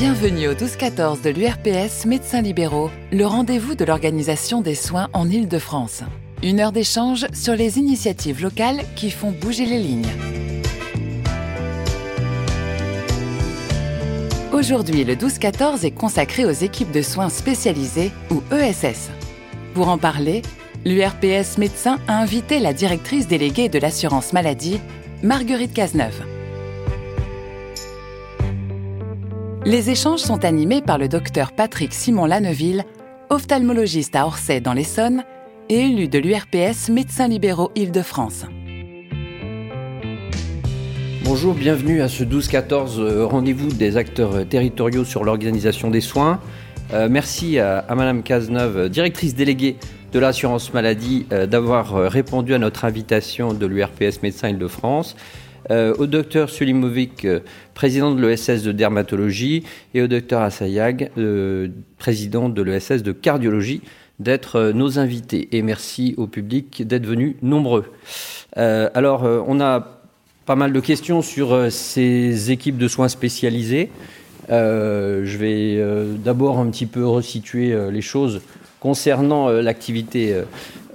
Bienvenue au 12-14 de l'URPS Médecins Libéraux, le rendez-vous de l'organisation des soins en Île-de-France. Une heure d'échange sur les initiatives locales qui font bouger les lignes. Aujourd'hui, le 12-14 est consacré aux équipes de soins spécialisées ou ESS. Pour en parler, l'URPS Médecins a invité la directrice déléguée de l'assurance maladie, Marguerite Cazeneuve. Les échanges sont animés par le docteur Patrick Simon Lanneville, ophtalmologiste à Orsay dans l'Essonne et élu de l'URPS Médecins libéraux Île-de-France. Bonjour, bienvenue à ce 12-14 euh, rendez-vous des acteurs territoriaux sur l'organisation des soins. Euh, merci à, Madame Cazeneuve, directrice déléguée de l'assurance maladie, euh, d'avoir répondu à notre invitation de l'URPS Médecins Île-de-France. Au docteur Sulimovic, président de l'ESS de dermatologie, et au docteur Assayag, président de l'ESS de cardiologie, d'être nos invités. Et merci au public d'être venus nombreux. alors, on a pas mal de questions sur euh, ces équipes de soins spécialisées. Euh, je vais euh, d'abord un petit peu resituer les choses concernant l'activité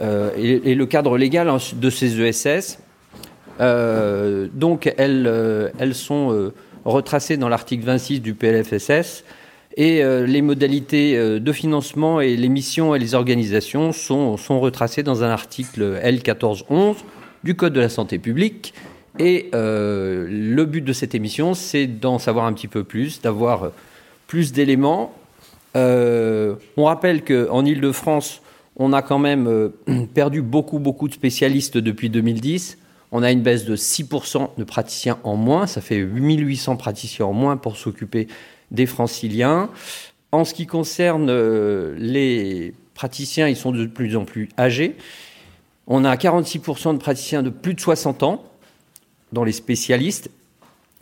et, le cadre légal hein, de ces ESS. Donc, elles, elles sont retracées dans l'article 26 du PLFSS et les modalités de financement et les missions et les organisations sont, sont retracées dans un article L1411 du Code de la santé publique et euh, le but de cette émission, c'est d'en savoir un petit peu plus, d'avoir plus d'éléments. Euh, on rappelle qu'en Ile-de-France, on a quand même euh, perdu beaucoup, beaucoup de spécialistes depuis 2010. On a une baisse de 6% de praticiens en moins. Ça fait 8800 praticiens en moins pour s'occuper des franciliens. En ce qui concerne les praticiens, ils sont de plus en plus âgés. On a 46% de praticiens de plus de 60 ans dans les spécialistes.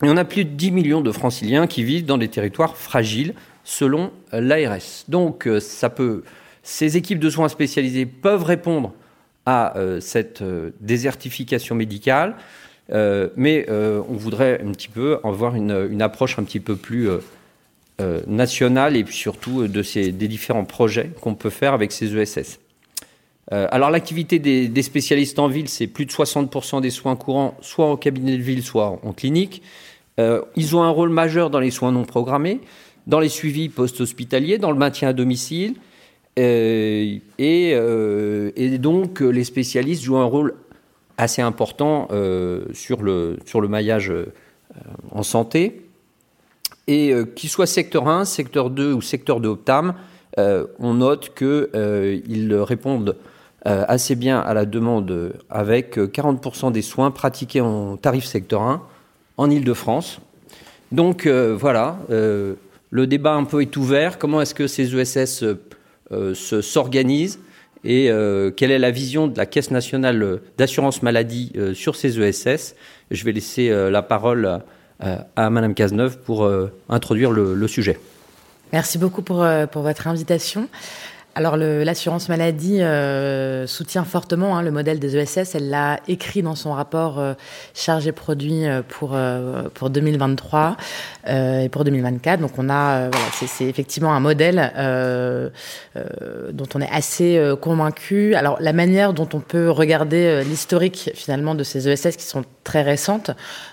Et on a plus de 10 millions de franciliens qui vivent dans des territoires fragiles, selon l'ARS. Donc, euh, ces équipes de soins spécialisées peuvent répondre à euh, cette euh, désertification médicale, mais on voudrait un petit peu avoir une, une approche un petit peu plus nationale et surtout de ces, des différents projets qu'on peut faire avec ces ESS. Euh, alors l'activité des, spécialistes en ville, c'est plus de 60% des soins courants, soit en cabinet de ville, soit en clinique. Euh, ils ont un rôle majeur dans les soins non programmés, dans les suivis post-hospitaliers, dans le maintien à domicile. Euh, et, donc les spécialistes jouent un rôle assez important sur, le, sur le maillage en santé. Et qu'ils soient secteur 1, secteur 2 ou secteur de Optam, on note qu'ils répondent euh, assez bien à la demande avec 40% euh, des soins pratiqués en tarif secteur 1 en Ile-de-France. Donc euh, voilà, le débat un peu est ouvert. Comment est-ce que ces ESS s'organisent et quelle est la vision de la Caisse nationale d'assurance maladie sur ces ESS Je vais laisser la parole à Madame Cazeneuve pour introduire le, sujet. Merci beaucoup pour, pour votre invitation. Alors l'assurance maladie euh, soutient fortement hein, le modèle des ESS. Elle l'a écrit dans son rapport euh, chargé produit euh, pour pour 2023 et pour 2024. Donc on a c'est effectivement un modèle dont on est assez convaincu. Alors la manière dont on peut regarder l'historique finalement de ces ESS qui sont très récentes,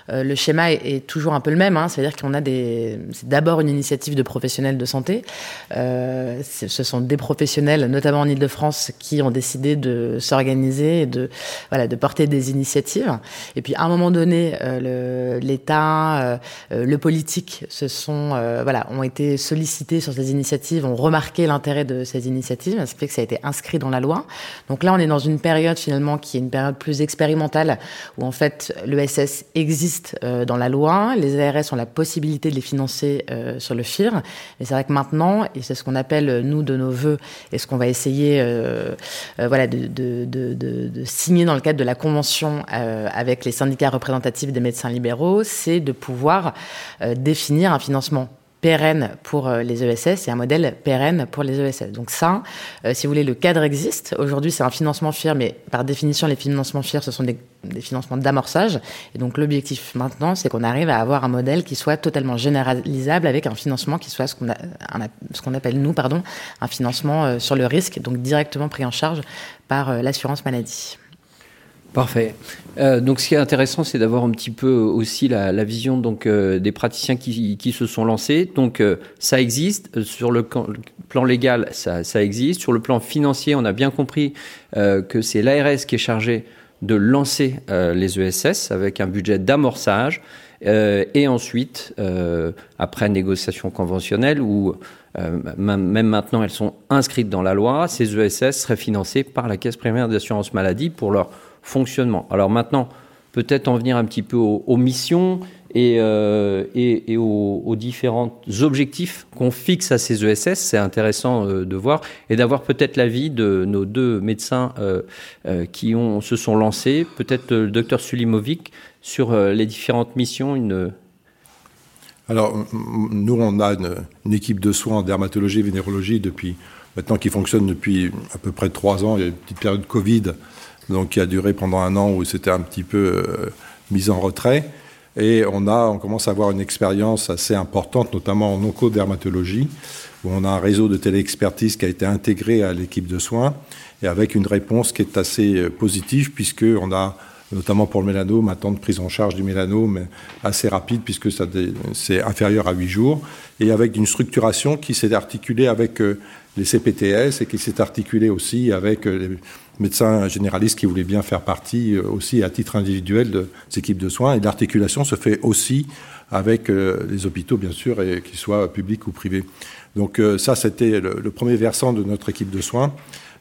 le schéma est, toujours un peu le même. Hein, C'est-à-dire qu'on a des c'est d'abord une initiative de professionnels de santé. ce sont des professionnels notamment en Ile-de-France, qui ont décidé de s'organiser et de, voilà, de porter des initiatives. Et puis, à un moment donné, euh, l'État, euh, euh, le politique se sont, voilà, ont été sollicités sur ces initiatives, ont remarqué l'intérêt de ces initiatives, ce qui fait que ça a été inscrit dans la loi. Donc là, on est dans une période finalement qui est une période plus expérimentale, où en fait, l'ESS existe dans la loi, les ARS ont la possibilité de les financer sur le FIR. Et c'est vrai que maintenant, et c'est ce qu'on appelle, nous, de nos voeux, et ce qu'on va essayer euh, euh, voilà, de, signer dans le cadre de la convention euh, avec les syndicats représentatifs des médecins libéraux, c'est de pouvoir définir un financement pérenne pour euh, les ESS et un modèle pérenne pour les ESS. Donc ça, euh, si vous voulez, le cadre existe. Aujourd'hui, c'est un financement FIR, mais par définition, les financements FIR, ce sont des, financements d'amorçage. Et donc l'objectif maintenant, c'est qu'on arrive à avoir un modèle qui soit totalement généralisable avec un financement qui soit ce qu'on, qu'on appelle, nous, pardon, un financement euh, sur le risque, donc directement pris en charge par l'assurance maladie. Parfait. Euh, donc, ce qui est intéressant, c'est d'avoir un petit peu aussi la, vision donc euh, des praticiens qui, se sont lancés. Donc, euh, ça existe sur le plan légal, ça, ça, existe. Sur le plan financier, on a bien compris que c'est l'ARS qui est chargé de lancer les ESS avec un budget d'amorçage. et ensuite, après négociation conventionnelle, ou même maintenant elles sont inscrites dans la loi, ces ESS seraient financées par la Caisse primaire d'assurance maladie pour leur fonctionnement. Alors maintenant, peut-être en venir un petit peu aux, missions et, euh, aux, différents objectifs qu'on fixe à ces ESS. C'est intéressant euh, de voir et d'avoir peut-être l'avis de nos deux médecins euh, qui se sont lancés, peut-être le docteur Sulimovic, sur les différentes missions. Une... Alors, nous, on a une, une, équipe de soins en dermatologie et vénérologie depuis maintenant qui fonctionne depuis à peu près trois ans. Il y a une petite période Covid donc qui a duré pendant un an où c'était un petit peu euh, mis en retrait. Et on, a, on commence à avoir une expérience assez importante, notamment en oncodermatologie, où on a un réseau de téléexpertise qui a été intégré à l'équipe de soins, et avec une réponse qui est assez euh, positive, puisqu'on a notamment pour le mélanome, un temps de prise en charge du mélanome assez rapide puisque c'est inférieur à 8 jours, et avec une structuration qui s'est articulée avec euh, les CPTS et qui s'est articulée aussi avec les médecins généralistes qui voulaient bien faire partie euh, aussi à titre individuel de ces équipes de soins. Et l'articulation se fait aussi avec euh, les hôpitaux, bien sûr, et qu'ils soient publics ou privés. Donc euh, ça, c'était le, premier versant de notre équipe de soins.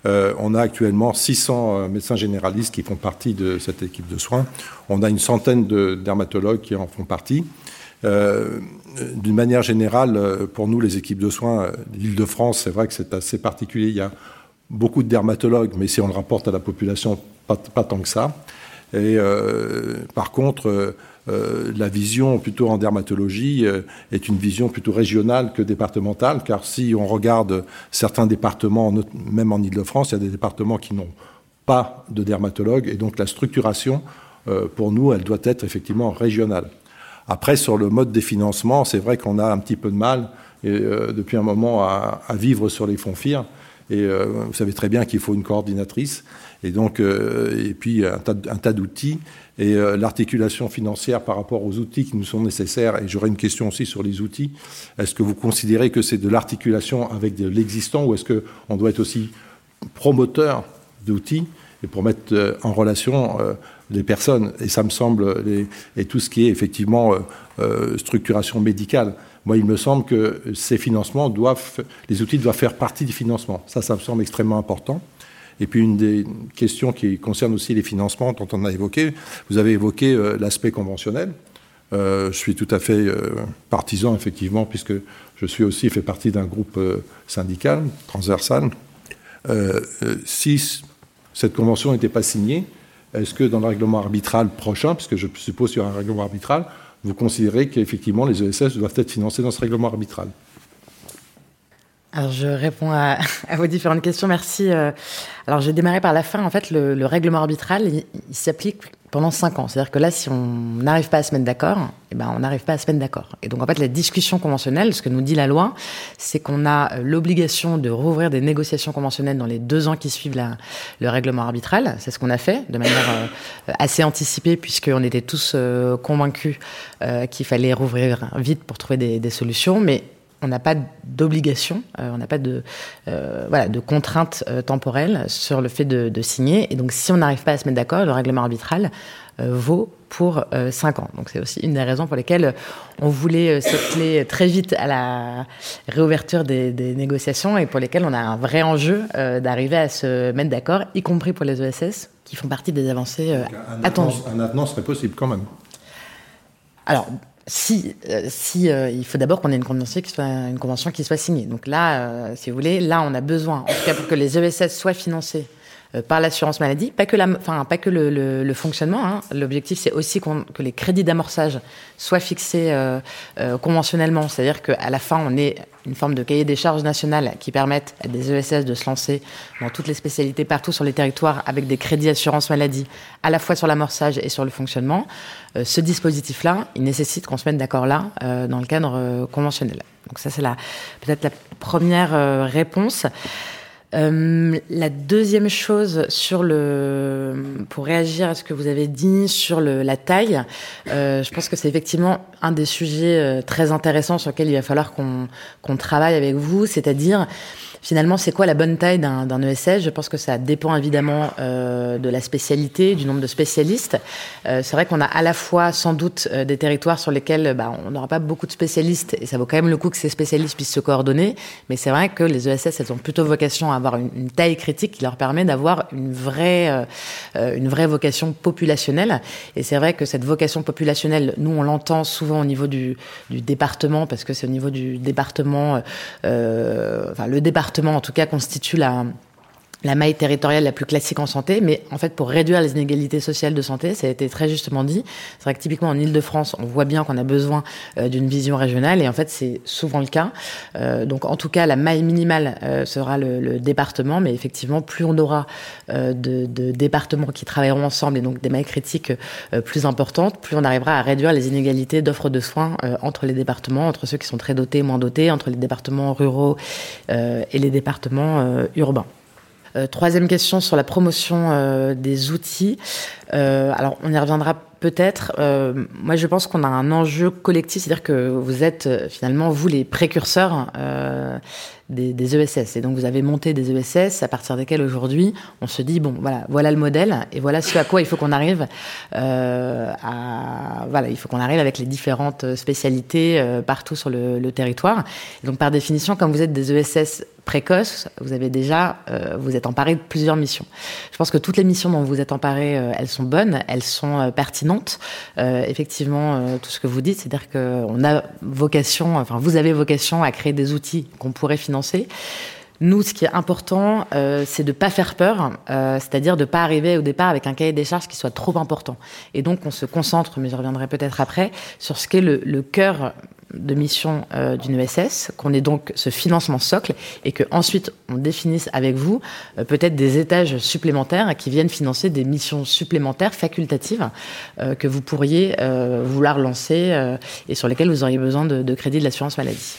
On a actuellement 600 médecins généralistes qui font partie de cette équipe de soins. On a une centaine de dermatologues qui en font partie. D'une manière générale, pour nous, les équipes de soins, l'Île-de-France, c'est vrai que c'est assez particulier. Il y a beaucoup de dermatologues, mais si on le rapporte à la population, pas, tant que ça. Et euh, par contre, euh, euh, la vision plutôt en dermatologie est une vision plutôt régionale que départementale, car si on regarde certains départements, même en Ile-de-France, il y a des départements qui n'ont pas de dermatologue, et donc la structuration, pour nous, elle doit être effectivement régionale. Après, sur le mode des financements, c'est vrai qu'on a un petit peu de mal, depuis un moment, à, à, vivre sur les fonds FIR. Et vous savez très bien qu'il faut une coordinatrice et donc euh, et puis un tas, d'outils et euh, l'articulation financière par rapport aux outils qui nous sont nécessaires. Et j'aurais une question aussi sur les outils. Est-ce que vous considérez que c'est de l'articulation avec de l'existant ou est-ce qu'on doit être aussi promoteur d'outils et pour mettre en relation les personnes? Et ça me semble et tout ce qui est effectivement structuration médicale. Moi, il me semble que ces financements doivent, les outils doivent faire partie du financement. Ça, ça me semble extrêmement important. Et puis une des questions qui concerne aussi les financements dont on a évoqué, vous avez évoqué euh, l'aspect conventionnel. Euh, je suis tout à fait euh, partisan, effectivement, puisque je suis aussi fait partie d'un groupe syndical transversal. si cette convention n'était pas signée, est-ce que dans le règlement arbitral prochain, puisque je suppose qu'il y aura un règlement arbitral, vous considérez qu'effectivement les ESS doivent être financés dans ce règlement arbitral? Alors je réponds à, vos différentes questions, merci. Euh, alors j'ai démarré par la fin. En fait, le, règlement arbitral, il, s'applique pendant cinq ans. C'est-à-dire que là, si on n'arrive pas à se mettre d'accord, eh ben on n'arrive pas à se mettre d'accord. Et donc en fait, la discussion conventionnelle, ce que nous dit la loi, c'est qu'on a euh, l'obligation de rouvrir des négociations conventionnelles dans les deux ans qui suivent le règlement arbitral. C'est ce qu'on a fait de manière euh, assez anticipée, puisqu'on était tous convaincus qu'il fallait rouvrir vite pour trouver des, des solutions. Mais on n'a pas d'obligation, euh, on n'a pas de euh, voilà de contrainte euh, temporelle sur le fait de, signer. Et donc, si on n'arrive pas à se mettre d'accord, le règlement arbitral vaut pour 5 ans. Donc, c'est aussi une des raisons pour lesquelles on voulait s'atteler très vite à la réouverture des, négociations et pour lesquelles on a un vrai enjeu d'arriver à se mettre d'accord, y compris pour les ESS qui font partie des avancées attendues. Un avenant serait possible quand même. Alors, si, euh, si euh, il faut d'abord qu'on ait une convention qui soit une convention qui soit signée. Donc là, euh, si vous voulez, là on a besoin, en tout cas pour que les ESS soient financés par l'assurance maladie. Pas que, la, enfin, pas que le, fonctionnement. Hein. L'objectif, c'est aussi que les crédits d'amorçage soient fixés conventionnellement. C'est-à-dire qu'à la fin, on ait une forme de cahier des charges nationales qui permettent à des ESS de se lancer dans toutes les spécialités partout sur les territoires avec des crédits assurance maladie, à la fois sur l'amorçage et sur le fonctionnement. ce dispositif-là, il nécessite qu'on se mette d'accord là, dans le cadre conventionnel. Donc ça, c'est peut-être la première euh, réponse. Euh, la deuxième chose sur le, pour réagir à ce que vous avez dit sur le, la taille, euh, je pense que c'est effectivement un des sujets très intéressants sur lesquels il va falloir qu'on qu'on travaille avec vous, c'est-à-dire Finalement, c'est quoi la bonne taille d'un ESS Je pense que ça dépend évidemment euh, de la spécialité, du nombre de spécialistes. Euh, c'est vrai qu'on a à la fois sans doute euh, des territoires sur lesquels bah, on n'aura pas beaucoup de spécialistes et ça vaut quand même le coup que ces spécialistes puissent se coordonner. Mais c'est vrai que les ESS, elles ont plutôt vocation à avoir une, taille critique qui leur permet d'avoir une vraie, euh, une vraie vocation populationnelle. Et c'est vrai que cette vocation populationnelle, nous, on l'entend souvent au niveau du, du département parce que c'est au niveau du département, enfin le département en tout cas, constitue la, la maille territoriale la plus classique en santé, mais en fait, pour réduire les inégalités sociales de santé, ça a été très justement dit. C'est vrai que typiquement en Ile-de-France, on voit bien qu'on a besoin euh, d'une vision régionale, et en fait, c'est souvent le cas. Euh, donc, en tout cas, la maille minimale euh, sera le, département, mais effectivement, plus on aura de, de, départements qui travailleront ensemble, et donc des mailles critiques plus importantes, plus on arrivera à réduire les inégalités d'offres de soins entre les départements, entre ceux qui sont très dotés moins dotés, entre les départements ruraux et les départements urbains. Euh, troisième question sur la promotion euh, des outils. Euh, alors, on y reviendra peut-être. moi, je pense qu'on a un enjeu collectif, c'est-à-dire que vous êtes finalement, vous, les précurseurs des, ESS. Et donc, vous avez monté des ESS à partir desquels aujourd'hui, on se dit, bon, voilà, voilà le modèle, et voilà ce à quoi il faut qu'on arrive à... Voilà, il faut qu'on arrive avec les différentes spécialités partout sur le, territoire. Et donc, par définition, comme vous êtes des ESS précoce, vous avez déjà, euh, vous êtes emparé de plusieurs missions. Je pense que toutes les missions dont vous êtes emparé, euh, elles sont bonnes, elles sont euh, pertinentes. effectivement, tout ce que vous dites, c'est-à-dire qu'on a vocation, enfin vous avez vocation à créer des outils qu'on pourrait financer. Nous, ce qui est important, euh, c'est de pas faire peur, euh, c'est-à-dire de pas arriver au départ avec un cahier des charges qui soit trop important. Et donc, on se concentre, mais je reviendrai peut-être après, sur ce qu'est le, le cœur de mission euh, d'une ESS, qu'on ait donc ce financement socle et que ensuite on définisse avec vous peut-être des étages supplémentaires qui viennent financer des missions supplémentaires facultatives que vous pourriez vouloir lancer et sur lesquelles vous auriez besoin de, de crédit de l'assurance maladie.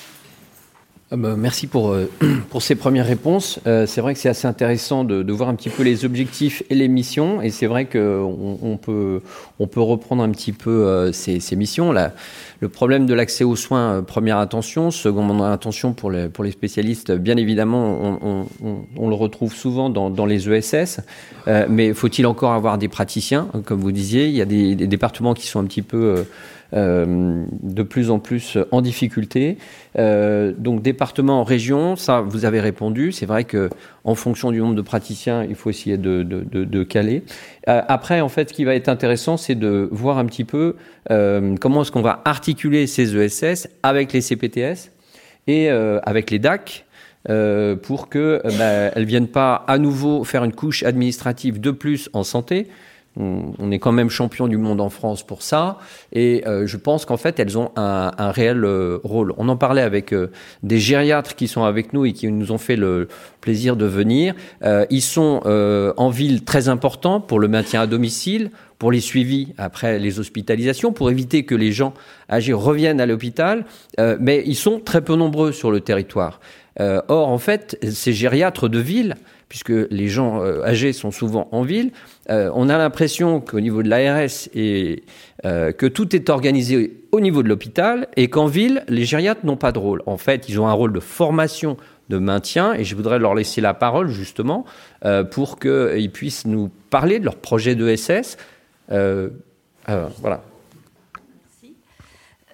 Ah bah, merci pour, euh, pour ces premières réponses. Euh, c'est vrai que c'est assez intéressant de, de, voir un petit peu les objectifs et les missions. Et c'est vrai qu'on on peut, on peut reprendre un petit peu euh, ces, ces, missions. Là, le problème de l'accès aux soins, première attention. Seconde attention pour les, pour les spécialistes, bien évidemment, on, on, on le retrouve souvent dans, dans les ESS. mais faut-il encore avoir des praticiens? Comme vous disiez, il y a des, des départements qui sont un petit peu de plus en plus en difficulté. Euh, donc département, région, ça vous avez répondu. C'est vrai que en fonction du nombre de praticiens, il faut essayer de, de, de, de caler. Euh, après, en fait, ce qui va être intéressant, c'est de voir un petit peu euh, comment est-ce qu'on va articuler ces ESS avec les CPTS et euh, avec les DAC. Euh, pour que bah, elles viennent pas à nouveau faire une couche administrative de plus en santé, on, est quand même champion du monde en France pour ça, et euh, je pense qu'en fait elles ont un, réel euh, rôle. On en parlait avec euh, des gériatres qui sont avec nous et qui nous ont fait le plaisir de venir. ils sont en ville très importants pour le maintien à domicile, pour les suivis après les hospitalisations, pour éviter que les gens âgés reviennent à l'hôpital, mais ils sont très peu nombreux sur le territoire. or, en fait, ces gériatres de ville puisque les gens euh, âgés sont souvent en ville. Euh, on a l'impression qu'au niveau de l'ARS et euh, que tout est organisé au niveau de l'hôpital et qu'en ville, les gériatres n'ont pas de rôle. En fait, ils ont un rôle de formation, de maintien, et je voudrais leur laisser la parole justement pour qu'ils puissent nous parler de leur projet de SS. voilà.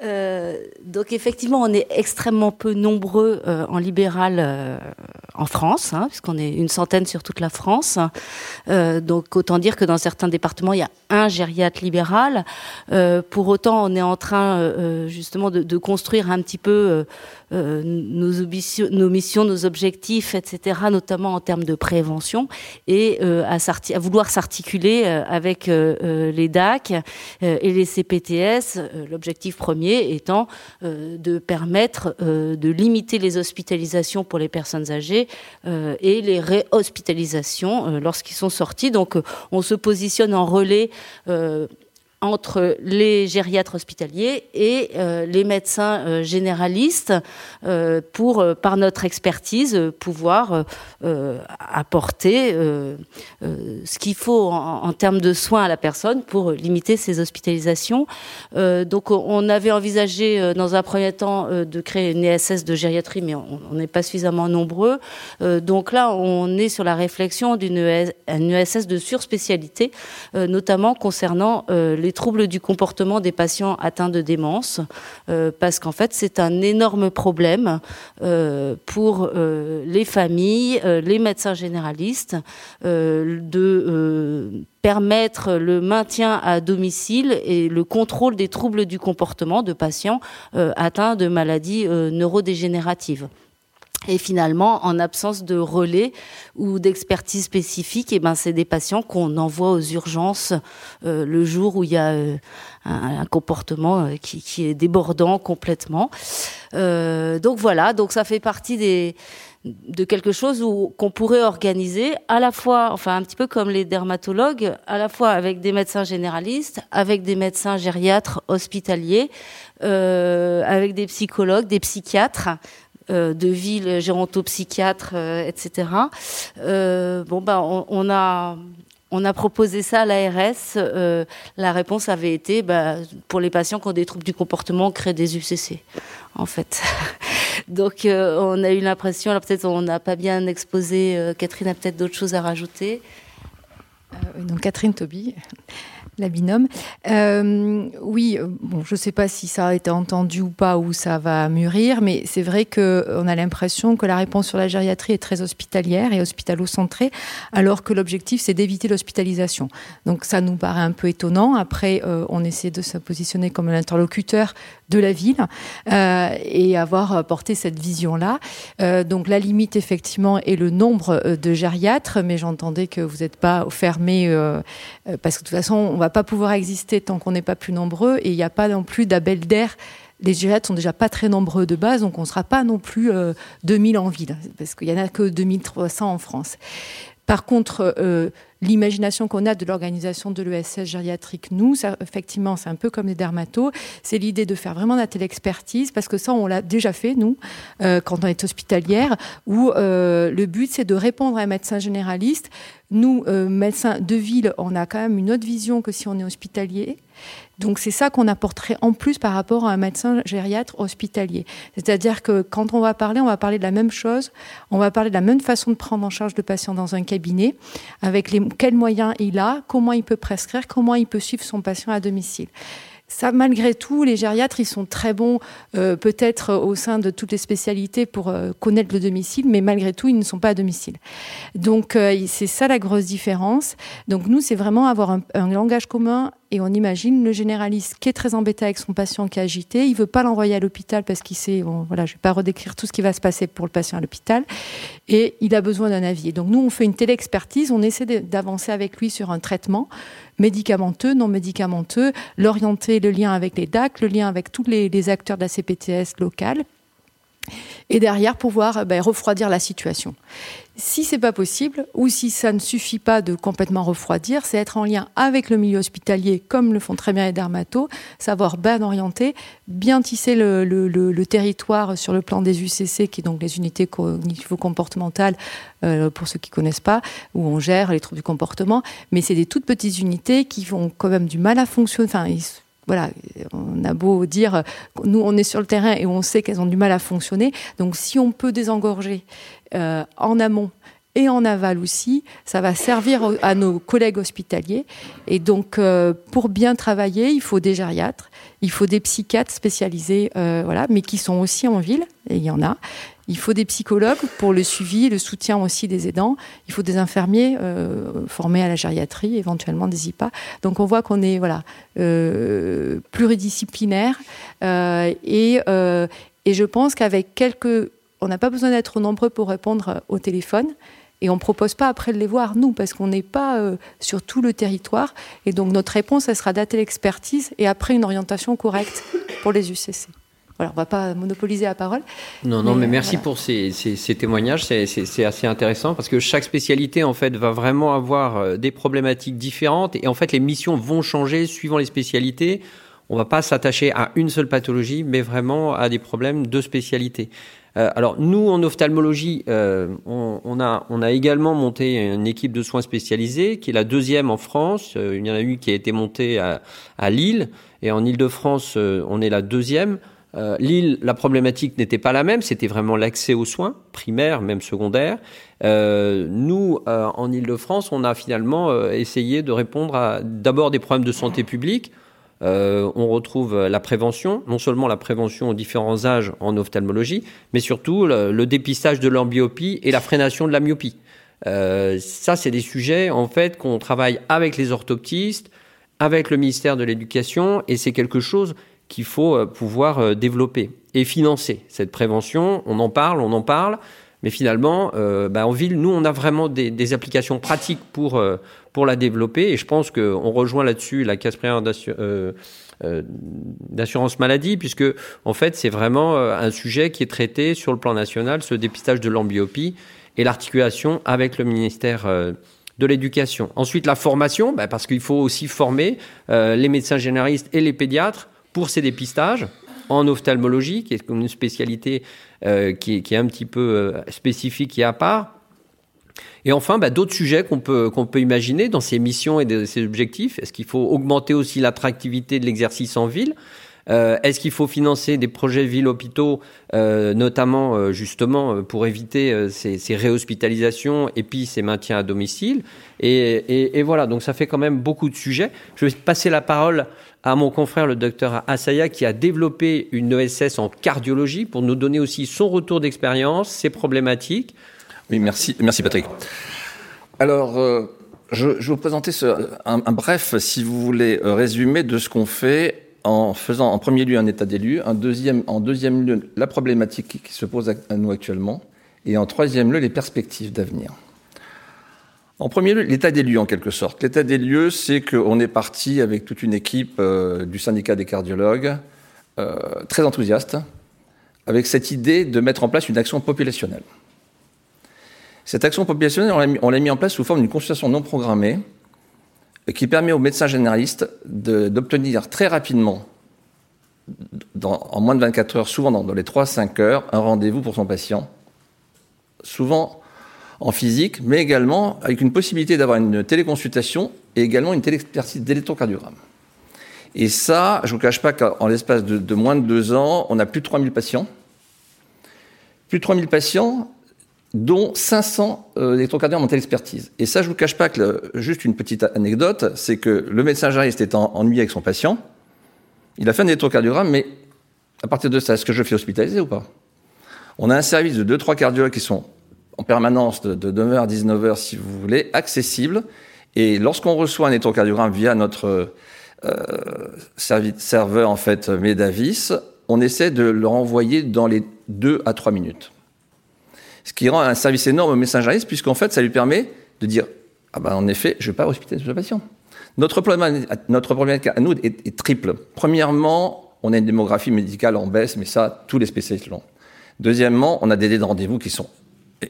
Euh, donc effectivement, on est extrêmement peu nombreux en libéral en France, hein, puisqu'on est une centaine sur toute la France. Euh, donc autant dire que dans certains départements, il y a un gériatre libéral. Euh, pour autant, on est en train euh, justement de, construire un petit peu nos, missions, nos objectifs, etc., notamment en termes de prévention, et à, vouloir s'articuler avec les DAC et les CPTS. L'objectif premier étant de permettre de limiter les hospitalisations pour les personnes âgées et les réhospitalisations lorsqu'ils sont sortis. Donc, on se positionne en relais euh, entre les gériatres hospitaliers et euh, les médecins euh, généralistes euh, pour, par notre expertise, pouvoir apporter ce qu'il faut en, termes de soins à la personne pour limiter ces hospitalisations. donc, on avait envisagé dans un premier temps de créer une ESS de gériatrie, mais on n'est pas suffisamment nombreux. donc là, on est sur la réflexion d'une ESS e de surspécialité, notamment concernant les troubles du comportement des patients atteints de démence, euh, parce qu'en fait c'est un énorme problème euh, pour euh, les familles, les médecins généralistes, de permettre le maintien à domicile et le contrôle des troubles du comportement de patients atteints de maladies neurodégénératives. Et finalement, en absence de relais ou d'expertise spécifique, eh ben, c'est des patients qu'on envoie aux urgences euh, le jour où il y a euh, un, comportement euh, qui, est débordant complètement. donc voilà, donc ça fait partie de quelque chose qu'on pourrait organiser à la fois, enfin un petit peu comme les dermatologues, à la fois avec des médecins généralistes, avec des médecins gériatres hospitaliers, avec des psychologues, des psychiatres. Euh, de ville, gérontopsychiatre, euh, etc. Euh, bon, ben, on, a on a proposé ça à l'ARS. La réponse avait été, bah, pour les patients qui ont des troubles du comportement, on crée des UCC, en fait. Donc, on a eu l'impression, alors peut-être on n'a pas bien exposé, Catherine a peut-être d'autres choses à rajouter. donc, Catherine Toby la binôme. Euh, oui, euh, bon, je ne sais pas si ça a été entendu ou pas, ou ça va mûrir, mais c'est vrai qu'on euh, a l'impression que la réponse sur la gériatrie est très hospitalière et hospitalo-centrée, alors que l'objectif, c'est d'éviter l'hospitalisation. Donc ça nous paraît un peu étonnant. Après, on essaie de se positionner comme l'interlocuteur de la ville et avoir porté cette vision-là. donc la limite, effectivement, est le nombre de gériatres, mais j'entendais que vous n'êtes pas fermé, parce que de toute façon, on va va pas pouvoir exister tant qu'on n'est pas plus nombreux et il n'y a pas non plus d'appel d'air. Les gériatres sont déjà pas très nombreux de base, donc on ne sera pas non plus 2000 euh, en ville, parce qu'il y en a que 2300 en France. Par contre, euh, l'imagination qu'on a de l'organisation de l'ESS gériatrique, nous, effectivement, c'est un peu comme les dermatos. C'est l'idée de faire vraiment la téléexpertise, parce que ça, on l'a déjà fait, nous, euh, quand on est hospitalière, où euh, le but, c'est de répondre à un médecin généraliste. Nous, médecins de ville, on a quand même une autre vision que si on est hospitalier. Donc c'est ça qu'on apporterait en plus par rapport à un médecin gériatre hospitalier. C'est-à-dire que quand on va parler, on va parler de la même chose, on va parler de la même façon de prendre en charge le patient dans un cabinet, avec les, quels moyens il a, comment il peut prescrire, comment il peut suivre son patient à domicile. Ça, malgré tout, les gériatres, ils sont très bons, euh, peut-être au sein de toutes les spécialités pour euh, connaître le domicile, mais malgré tout, ils ne sont pas à domicile. Donc, euh, c'est ça la grosse différence. Donc, nous, c'est vraiment avoir un, un, langage commun et on imagine le généraliste qui est très embêté avec son patient qui est agité, il veut pas l'envoyer à l'hôpital parce qu'il sait, bon, voilà, je vais pas redécrire tout ce qui va se passer pour le patient à l'hôpital, et il a besoin d'un avis. Donc, nous, on fait une télé-expertise, on essaie d'avancer avec lui sur un traitement médicamenteux, non médicamenteux, l'orienter, le lien avec les DAC, le lien avec tous les, les acteurs de la CPTS locale et derrière pouvoir ben, refroidir la situation. Si c'est pas possible ou si ça ne suffit pas de complètement refroidir, c'est être en lien avec le milieu hospitalier, comme le font très bien les dermatos, savoir bien orienter, bien tisser le, territoire sur le plan des UCC, qui est donc les unités cognitivo-comportementales, euh, pour ceux qui connaissent pas, où on gère les troubles du comportement, mais c'est des toutes petites unités qui vont quand même du mal à fonctionner. Voilà, on a beau dire, nous on est sur le terrain et on sait qu'elles ont du mal à fonctionner. Donc si on peut désengorger euh, en amont et en aval aussi. Ça va servir à nos collègues hospitaliers. Et donc, euh, pour bien travailler, il faut des gériatres, il faut des psychiatres spécialisés, euh, voilà, mais qui sont aussi en ville, et il y en a. Il faut des psychologues pour le suivi, le soutien aussi des aidants. Il faut des infirmiers euh, formés à la gériatrie, éventuellement des IPA. Donc on voit qu'on est voilà euh, pluridisciplinaire euh, et, et je pense qu'avec quelques, on n'a pas besoin d'être nombreux pour répondre au téléphone. Et on ne propose pas après de les voir, nous, parce qu'on n'est pas sur tout le territoire. Et donc notre réponse, elle sera dater l'expertise et après une orientation correcte pour les UCC. Voilà, on va pas monopoliser la parole. Non, non, mais, merci pour ces, témoignages. C'est assez intéressant parce que chaque spécialité, en fait, va vraiment avoir euh, des problématiques différentes et en fait, les missions vont changer suivant les spécialités. On va pas s'attacher à une seule pathologie, mais vraiment à des problèmes de spécialité. Euh, alors nous, en ophtalmologie, euh, on, a, on a également monté une équipe de soins spécialisés, qui est la deuxième en France. il y en a eu qui a été montée à, à Lille, et en Ile-de-France, on est la deuxième. Euh, Lille, la problématique n'était pas la même, c'était vraiment l'accès aux soins, primaires, même secondaires. Euh, nous, euh, en Ile-de-France, on a finalement essayé de répondre à d'abord des problèmes de santé publique. on retrouve la prévention, non seulement la prévention aux différents âges en ophtalmologie, mais surtout le, dépistage de l'ambiopie et la freination de la myopie. ça, c'est des sujets en fait qu'on travaille avec les orthoptistes, avec le ministère de l'Éducation, et c'est quelque chose qu'il faut euh, pouvoir euh, développer et financer cette prévention. On en parle, on en parle, mais finalement, euh, bah, en ville, nous, on a vraiment des, applications pratiques pour, pour la développer. Et je pense qu'on rejoint là-dessus la casse primaire d'assurance maladie, puisque en fait, c'est vraiment un sujet qui est traité sur le plan national, ce dépistage de l'ambiopie et l'articulation avec le ministère de l'éducation. Ensuite, la formation, bah, parce qu'il faut aussi former les médecins généralistes et les pédiatres pour ces dépistages en ophtalmologie, qui est une spécialité euh, qui, est, un petit peu euh, spécifique et à part. Et enfin, bah, d'autres sujets qu'on peut, qu'on peut imaginer dans ces missions et ces objectifs. Est-ce qu'il faut augmenter aussi l'attractivité de l'exercice en ville? Euh, Est-ce qu'il faut financer des projets ville-hôpitaux, notamment justement pour éviter ces, réhospitalisations et puis ces maintiens à domicile? Et, voilà, donc ça fait quand même beaucoup de sujets. Je vais passer la parole à mon confrère le docteur Asaya qui a développé une ESS en cardiologie pour nous donner aussi son retour d'expérience, ses problématiques. Oui, merci, merci Patrick. Alors, euh, je, vais vous présenter un, bref, si vous voulez, euh, résumé de ce qu'on fait en faisant en premier lieu un état des lieux, en deuxième, en deuxième lieu la problématique qui se pose à nous actuellement, et en troisième lieu les perspectives d'avenir. En premier lieu, l'état des lieux en quelque sorte. L'état des lieux, c'est qu'on est parti avec toute une équipe euh, du syndicat des cardiologues, euh, très enthousiaste, avec cette idée de mettre en place une action populationnelle. Cette action populationnelle, on l'a mis, en place sous forme d'une consultation non programmée qui permet aux médecins généralistes d'obtenir très rapidement, en moins de 24 heures, souvent dans, dans les 3-5 heures, un rendez-vous pour son patient. Souvent en physique, mais également avec une possibilité d'avoir une téléconsultation et également une téléexpertise d'électrocardiogramme. Et ça, je ne vous cache pas qu'en l'espace de, moins de deux ans, on a plus de 3000 patients. Plus de 3000 patients, dont 500 euh, électrocardiogrammes en téléexpertise. Et ça, je ne vous cache pas que, juste une petite anecdote, c'est que le médecin généraliste étant ennuyé avec son patient, il a fait un électrocardiogramme, mais à partir de ça, est-ce que je fais hospitaliser ou pas? On a un service de 2-3 cardiologues qui sont en permanence de, 9h à 19h si vous voulez, accessible. Et lorsqu'on reçoit un électrocardiogramme via notre euh, serveur en fait Medavis, on essaie de le renvoyer dans les 2 à 3 minutes. Ce qui rend un service énorme au messageriste puisqu'en fait ça lui permet de dire ah ben en effet je vais pas hospitaliser le patient. Notre problème, notre à nous est, est triple. Premièrement, on a une démographie médicale en baisse, mais ça tous les spécialistes l'ont. Deuxièmement, on a des délais de rendez-vous qui sont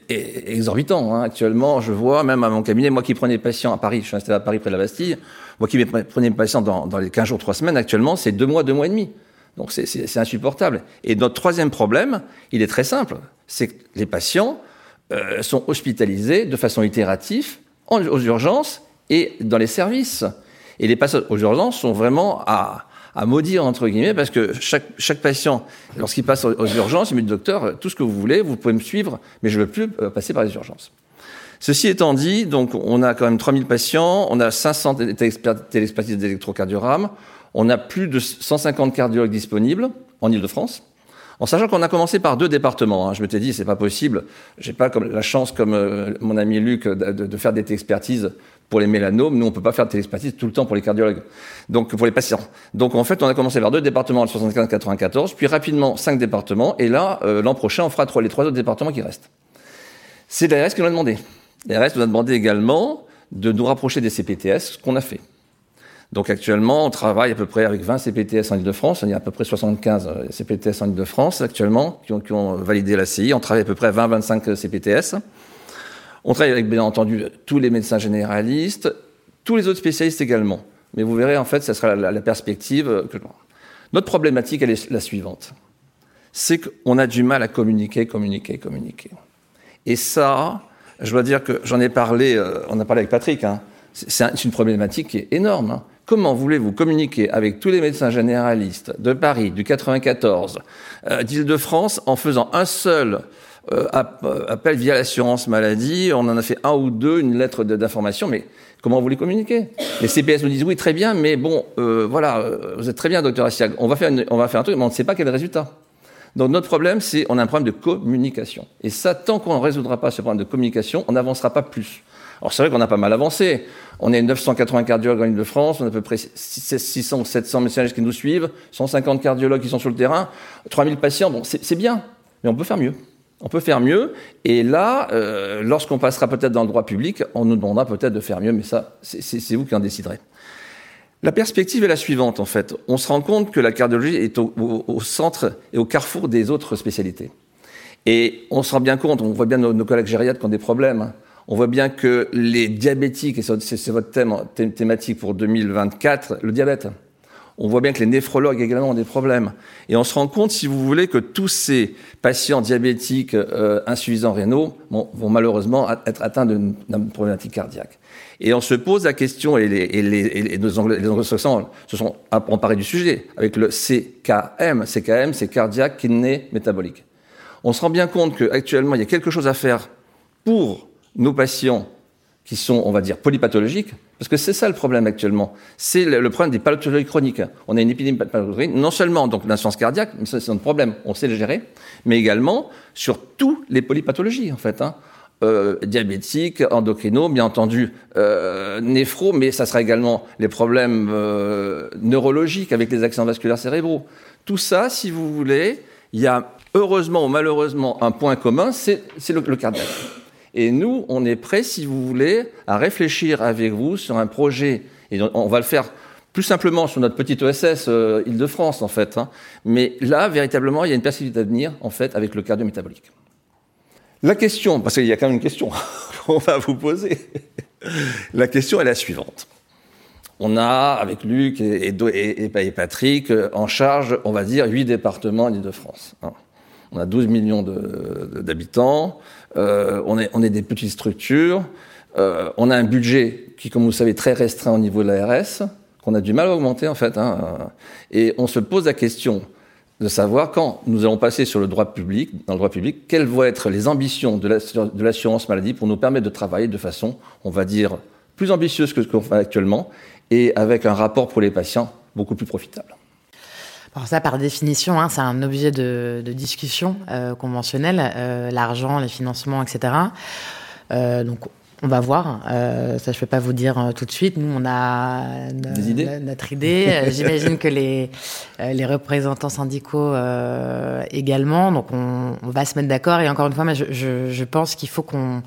exorbitant. Hein. Actuellement, je vois, même à mon cabinet, moi qui prenais patients à Paris, je suis installé à Paris près de la Bastille, moi qui prenais patients dans, dans les 15 jours, 3 semaines, actuellement, c'est 2 mois, 2 mois et demi. Donc c'est insupportable. Et notre troisième problème, il est très simple, c'est que les patients euh, sont hospitalisés de façon itérative aux urgences et dans les services. Et les patients aux urgences sont vraiment à, à maudire, entre guillemets, parce que chaque, chaque patient, lorsqu'il passe aux, urgences, il me dit, docteur, tout ce que vous voulez, vous pouvez me suivre, mais je ne veux plus euh, passer par les urgences. Ceci étant dit, donc on a quand même 3000 patients, on a 500 téléexpertises d'électrocardiogramme, on a plus de 150 cardiologues disponibles en Ile-de-France. En sachant qu'on a commencé par deux départements, hein. je me t'ai dit c'est pas possible, j'ai pas comme la chance comme euh, mon ami Luc de, de faire des expertises pour les mélanomes, nous on peut pas faire de téléexpertise tout le temps pour les cardiologues, donc pour les patients. Donc en fait on a commencé par deux départements, le 75-94, puis rapidement cinq départements, et là euh, l'an prochain on fera trois, les trois autres départements qui restent. C'est l'ARS qui nous a demandé. L'ARS nous a demandé également de nous rapprocher des CPTS, ce qu'on a fait. Donc actuellement, on travaille à peu près avec 20 CPTS en Ile-de-France. Il y a à peu près 75 euh, CPTS en Ile-de-France actuellement qui ont, qui ont validé la CI. On travaille à peu près à 20-25 CPTS. On travaille avec, bien entendu, tous les médecins généralistes, tous les autres spécialistes également. Mais vous verrez, en fait, ça sera la, perspective. Que... Notre problématique, elle est la suivante. C'est qu'on a du mal à communiquer, communiquer, communiquer. Et ça, je dois dire que j'en ai parlé, euh, on a parlé avec Patrick, hein, c'est une problématique qui est énorme. Hein. Comment voulez-vous communiquer avec tous les médecins généralistes de Paris, du 94, euh, d'Île-de-France, en faisant un seul euh, euh, appel via l'assurance maladie On en a fait un ou deux, une lettre d'information, mais comment vous les communiquez? Les CPS nous disent oui, très bien, mais bon, euh, voilà, vous êtes très bien, docteur Assiag, on va faire, on va faire un truc, mais on ne sait pas quel résultat. Donc notre problème, c'est on a un problème de communication. Et ça, tant qu'on ne résoudra pas ce problème de communication, on n'avancera pas plus. Alors c'est vrai qu'on a pas mal avancé. On est 980 cardiologues en Ile-de-France, on a à peu près 600 ou 700 médecins qui nous suivent, 150 cardiologues qui sont sur le terrain, 3000 patients, bon, c'est bien, mais on peut faire mieux. On peut faire mieux, et là, euh, lorsqu'on passera peut-être dans le droit public, on nous demandera peut-être de faire mieux, mais ça, c'est vous qui en déciderez. La perspective est la suivante, en fait. On se rend compte que la cardiologie est au, centre et au carrefour des autres spécialités. Et on se rend bien compte, on voit bien nos, collègues gériatres qui ont des problèmes. On voit bien que les diabétiques, et c'est votre thème, thématique pour 2024, le diabète. On voit bien que les néphrologues également ont des problèmes. Et on se rend compte, si vous voulez, que tous ces patients diabétiques euh, insuffisants rénaux bon, vont malheureusement être atteints d'une problématique cardiaque. Et on se pose la question, et les, et les, et anglo-saxons se sont emparés du sujet, avec le CKM. CKM, c'est cardiaque kiné métabolique. On se rend bien compte qu'actuellement, il y a quelque chose à faire pour nos patients qui sont, on va dire, polypathologiques, parce que c'est ça le problème actuellement. C'est le, problème des pathologies chroniques. On a une épidémie de pathologie, non seulement donc l'insuffisance cardiaque, mais c'est un problème, on sait le gérer, mais également sur tous les polypathologies, en fait. Hein. Euh, diabétiques, endocrino, bien entendu euh, néphro, mais ça sera également les problèmes euh, neurologiques avec les accidents vasculaires cérébraux. Tout ça, si vous voulez, il y a heureusement ou malheureusement un point commun, c'est le, le cardiaque. Et nous, on est prêts, si vous voulez, à réfléchir avec vous sur un projet. Et on va le faire plus simplement sur notre petite ESS euh, Île-de-France, en fait. Hein. Mais là, véritablement, il y a une perspective d'avenir, en fait, avec le cardiométabolique. La question, parce qu'il y a quand même une question qu'on va vous poser. la question est la suivante. On a, avec Luc et, et, et Patrick, en charge, on va dire, huit départements en Île-de-France. Hein. On a 12 millions d'habitants. Euh, on, est, on est des petites structures. Euh, on a un budget qui, comme vous savez, est très restreint au niveau de l'ARS, qu'on a du mal à augmenter en fait. Hein, et on se pose la question de savoir quand nous allons passer sur le droit public, dans le droit public, quelles vont être les ambitions de l'assurance maladie pour nous permettre de travailler de façon, on va dire, plus ambitieuse que ce qu'on fait actuellement et avec un rapport pour les patients beaucoup plus profitable. Alors ça, par définition, hein, c'est un objet de, de discussion euh, conventionnelle, euh, l'argent, les financements, etc. Euh, donc on va voir. Euh, ça, je peux pas vous dire euh, tout de suite. Nous, on a Des idées notre idée. J'imagine que les les représentants syndicaux également. Donc, on, on, va se mettre d'accord. Et encore une fois, mais je, je, je pense qu'il faut qu'on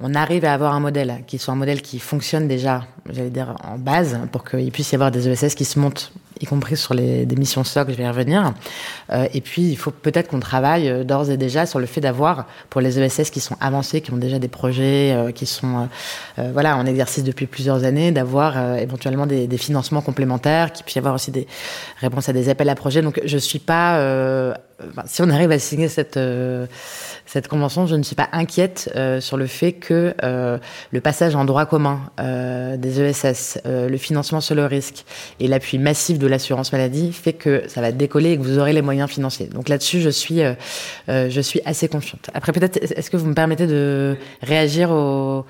on arrive à avoir un modèle qui soit un modèle qui fonctionne déjà, j'allais dire en base, pour qu'il puisse y avoir des ESS qui se montent, y compris sur les missions SOC, je vais y revenir. Euh, et puis, il faut peut-être qu'on travaille euh, d'ores et déjà sur le fait d'avoir, pour les ESS qui sont avancés, qui ont déjà des projets, euh, qui sont voilà en exercice depuis plusieurs années, d'avoir éventuellement des, financements complémentaires, qu'il puisse y avoir aussi des réponses à des appels à projets. Donc, je suis pas si on arrive à signer cette, cette convention, je ne suis pas inquiète sur le fait que le passage en droit commun des ESS, le financement sur le risque et l'appui massif de l'assurance maladie fait que ça va décoller et que vous aurez les moyens financiers. Donc là-dessus, je suis, je suis assez confiante. Après, peut-être, est-ce que vous me permettez de réagir aux,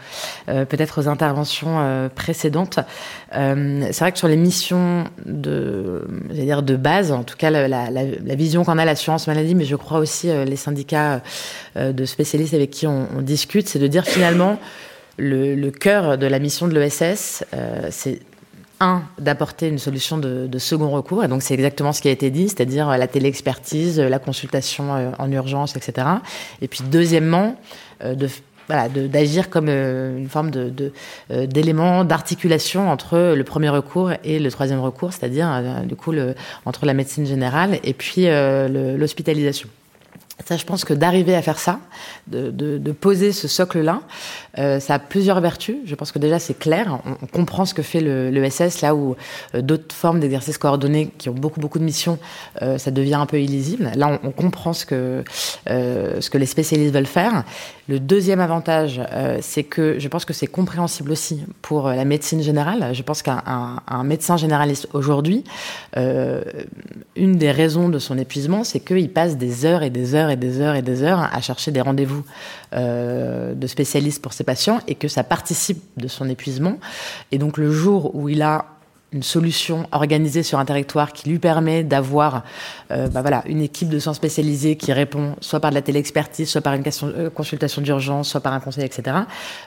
peut-être aux interventions précédentes? C'est vrai que sur les missions de, dire de base, en tout cas la, vision qu'en a l'assurance maladie, mais je crois aussi les syndicats de spécialistes avec qui on, discute, c'est de dire finalement le, cœur de la mission de l'ESS, euh, c'est un, d'apporter une solution de, second recours, et donc c'est exactement ce qui a été dit, c'est-à-dire la téléexpertise, la consultation euh, en urgence, etc. Et puis deuxièmement, euh, de d'agir comme une forme de, d'élément d'articulation entre le premier recours et le troisième recours, c'est-à-dire du coup entre la médecine générale et puis l'hospitalisation. Ça, je pense que d'arriver à faire ça, de, de, de poser ce socle-là, euh, ça a plusieurs vertus. Je pense que déjà, c'est clair. On, comprend ce que fait le, le SS, là où euh, d'autres formes d'exercice coordonnés qui ont beaucoup, beaucoup de missions, euh, ça devient un peu illisible. Là, on, on comprend ce que, euh, ce que les spécialistes veulent faire. Le deuxième avantage, euh, c'est que je pense que c'est compréhensible aussi pour la médecine générale. Je pense qu'un un, un médecin généraliste aujourd'hui, une des raisons de son épuisement, c'est qu'il passe des heures et des heures et des heures et des heures à chercher des rendez-vous euh, de spécialistes pour ses patients et que ça participe de son épuisement. Et donc le jour où il a une solution organisée sur un territoire qui lui permet d'avoir euh, bah voilà, une équipe de soins spécialisés qui répond soit par de la téléexpertise, soit par une euh, consultation d'urgence, soit par un conseil, etc.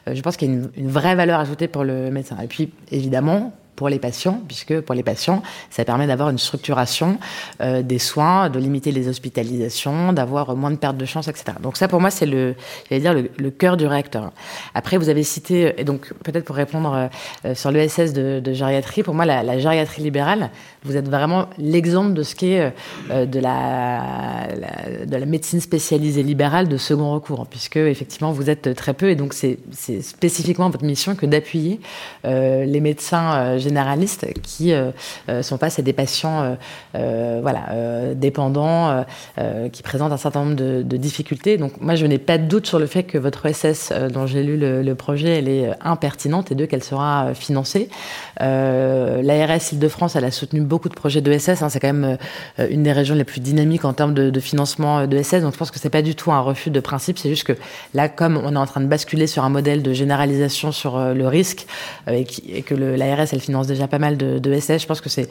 Euh, je pense qu'il y a une, une, vraie valeur ajoutée pour le médecin. Et puis, évidemment, pour les patients, puisque pour les patients, ça permet d'avoir une structuration euh, des soins, de limiter les hospitalisations, d'avoir moins de pertes de chance, etc. Donc ça, pour moi, c'est le, dire, le, cœur du réacteur. Après, vous avez cité, et donc peut-être pour répondre euh, sur l'ESS de, gériatrie, pour moi, la, gériatrie libérale, vous êtes vraiment l'exemple de ce qu'est euh, de, la, la, de la médecine spécialisée libérale de second recours, puisque effectivement, vous êtes très peu, et donc c'est spécifiquement votre mission que d'appuyer euh, les médecins généralistes qui euh, euh, sont face à des patients euh, voilà, dépendants, qui présentent un certain nombre de, difficultés. Donc moi, je n'ai pas de doute sur le fait que votre SS, dont j'ai lu le, projet, elle est impertinente et deux, qu'elle sera financée. L'ARS Île-de-France, elle a soutenu beaucoup de projets de SS. Hein, c'est quand même une des régions les plus dynamiques en termes de, financement de SS. Donc je pense que c'est pas du tout un refus de principe. C'est juste que là, comme on est en train de basculer sur un modèle de généralisation sur le risque et que l'ARS, elle finance déjà pas mal de, de. Je pense que c'est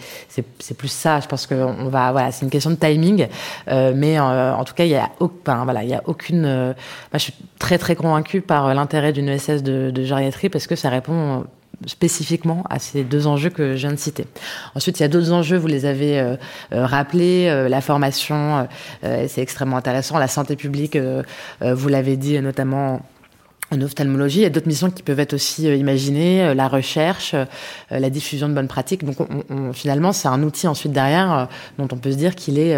plus ça. Je pense que va voilà, c'est une question de timing. Euh, mais euh, en tout cas, il y a aucun voilà, il y a aucune. Euh, je suis très très convaincue par l'intérêt d'une ESS de, de gériatrie parce que ça répond spécifiquement à ces deux enjeux que je viens de citer. Ensuite, il y a d'autres enjeux, vous les avez euh, rappelés, la formation, c'est extrêmement intéressant, la santé publique, vous l'avez dit notamment en ophtalmologie. Il y a d'autres missions qui peuvent être aussi euh, imaginées, euh, la recherche, euh, la diffusion de bonnes pratiques. Donc, on, on, finalement, c'est un outil ensuite derrière dont on peut se dire qu'il est,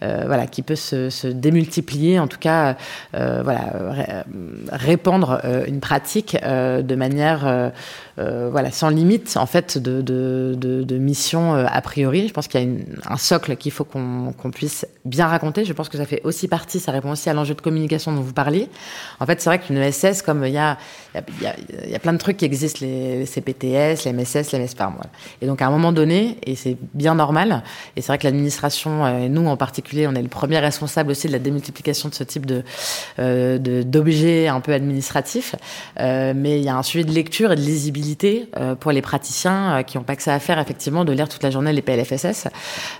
voilà, qui peut se, se, démultiplier, en tout cas, voilà, répandre une pratique de manière, voilà, sans limite, en fait, de, de, de, de mission a priori. Je pense qu'il y a une, un socle qu'il faut qu'on qu puisse bien raconter. Je pense que ça fait aussi partie, ça répond aussi à l'enjeu de communication dont vous parliez. En fait, c'est vrai qu'une ESS, comme il y a, y, a, y a plein de trucs qui existent, les, les CPTS, les MSS, les MSPARM. Voilà. Et donc à un moment donné, et c'est bien normal, et c'est vrai que l'administration, et nous en particulier, on est le premier responsable aussi de la démultiplication de ce type de euh, d'objets un peu administratifs, euh, mais il y a un suivi de lecture et de lisibilité euh, pour les praticiens euh, qui n'ont pas que ça à faire effectivement de lire toute la journée les PLFSS.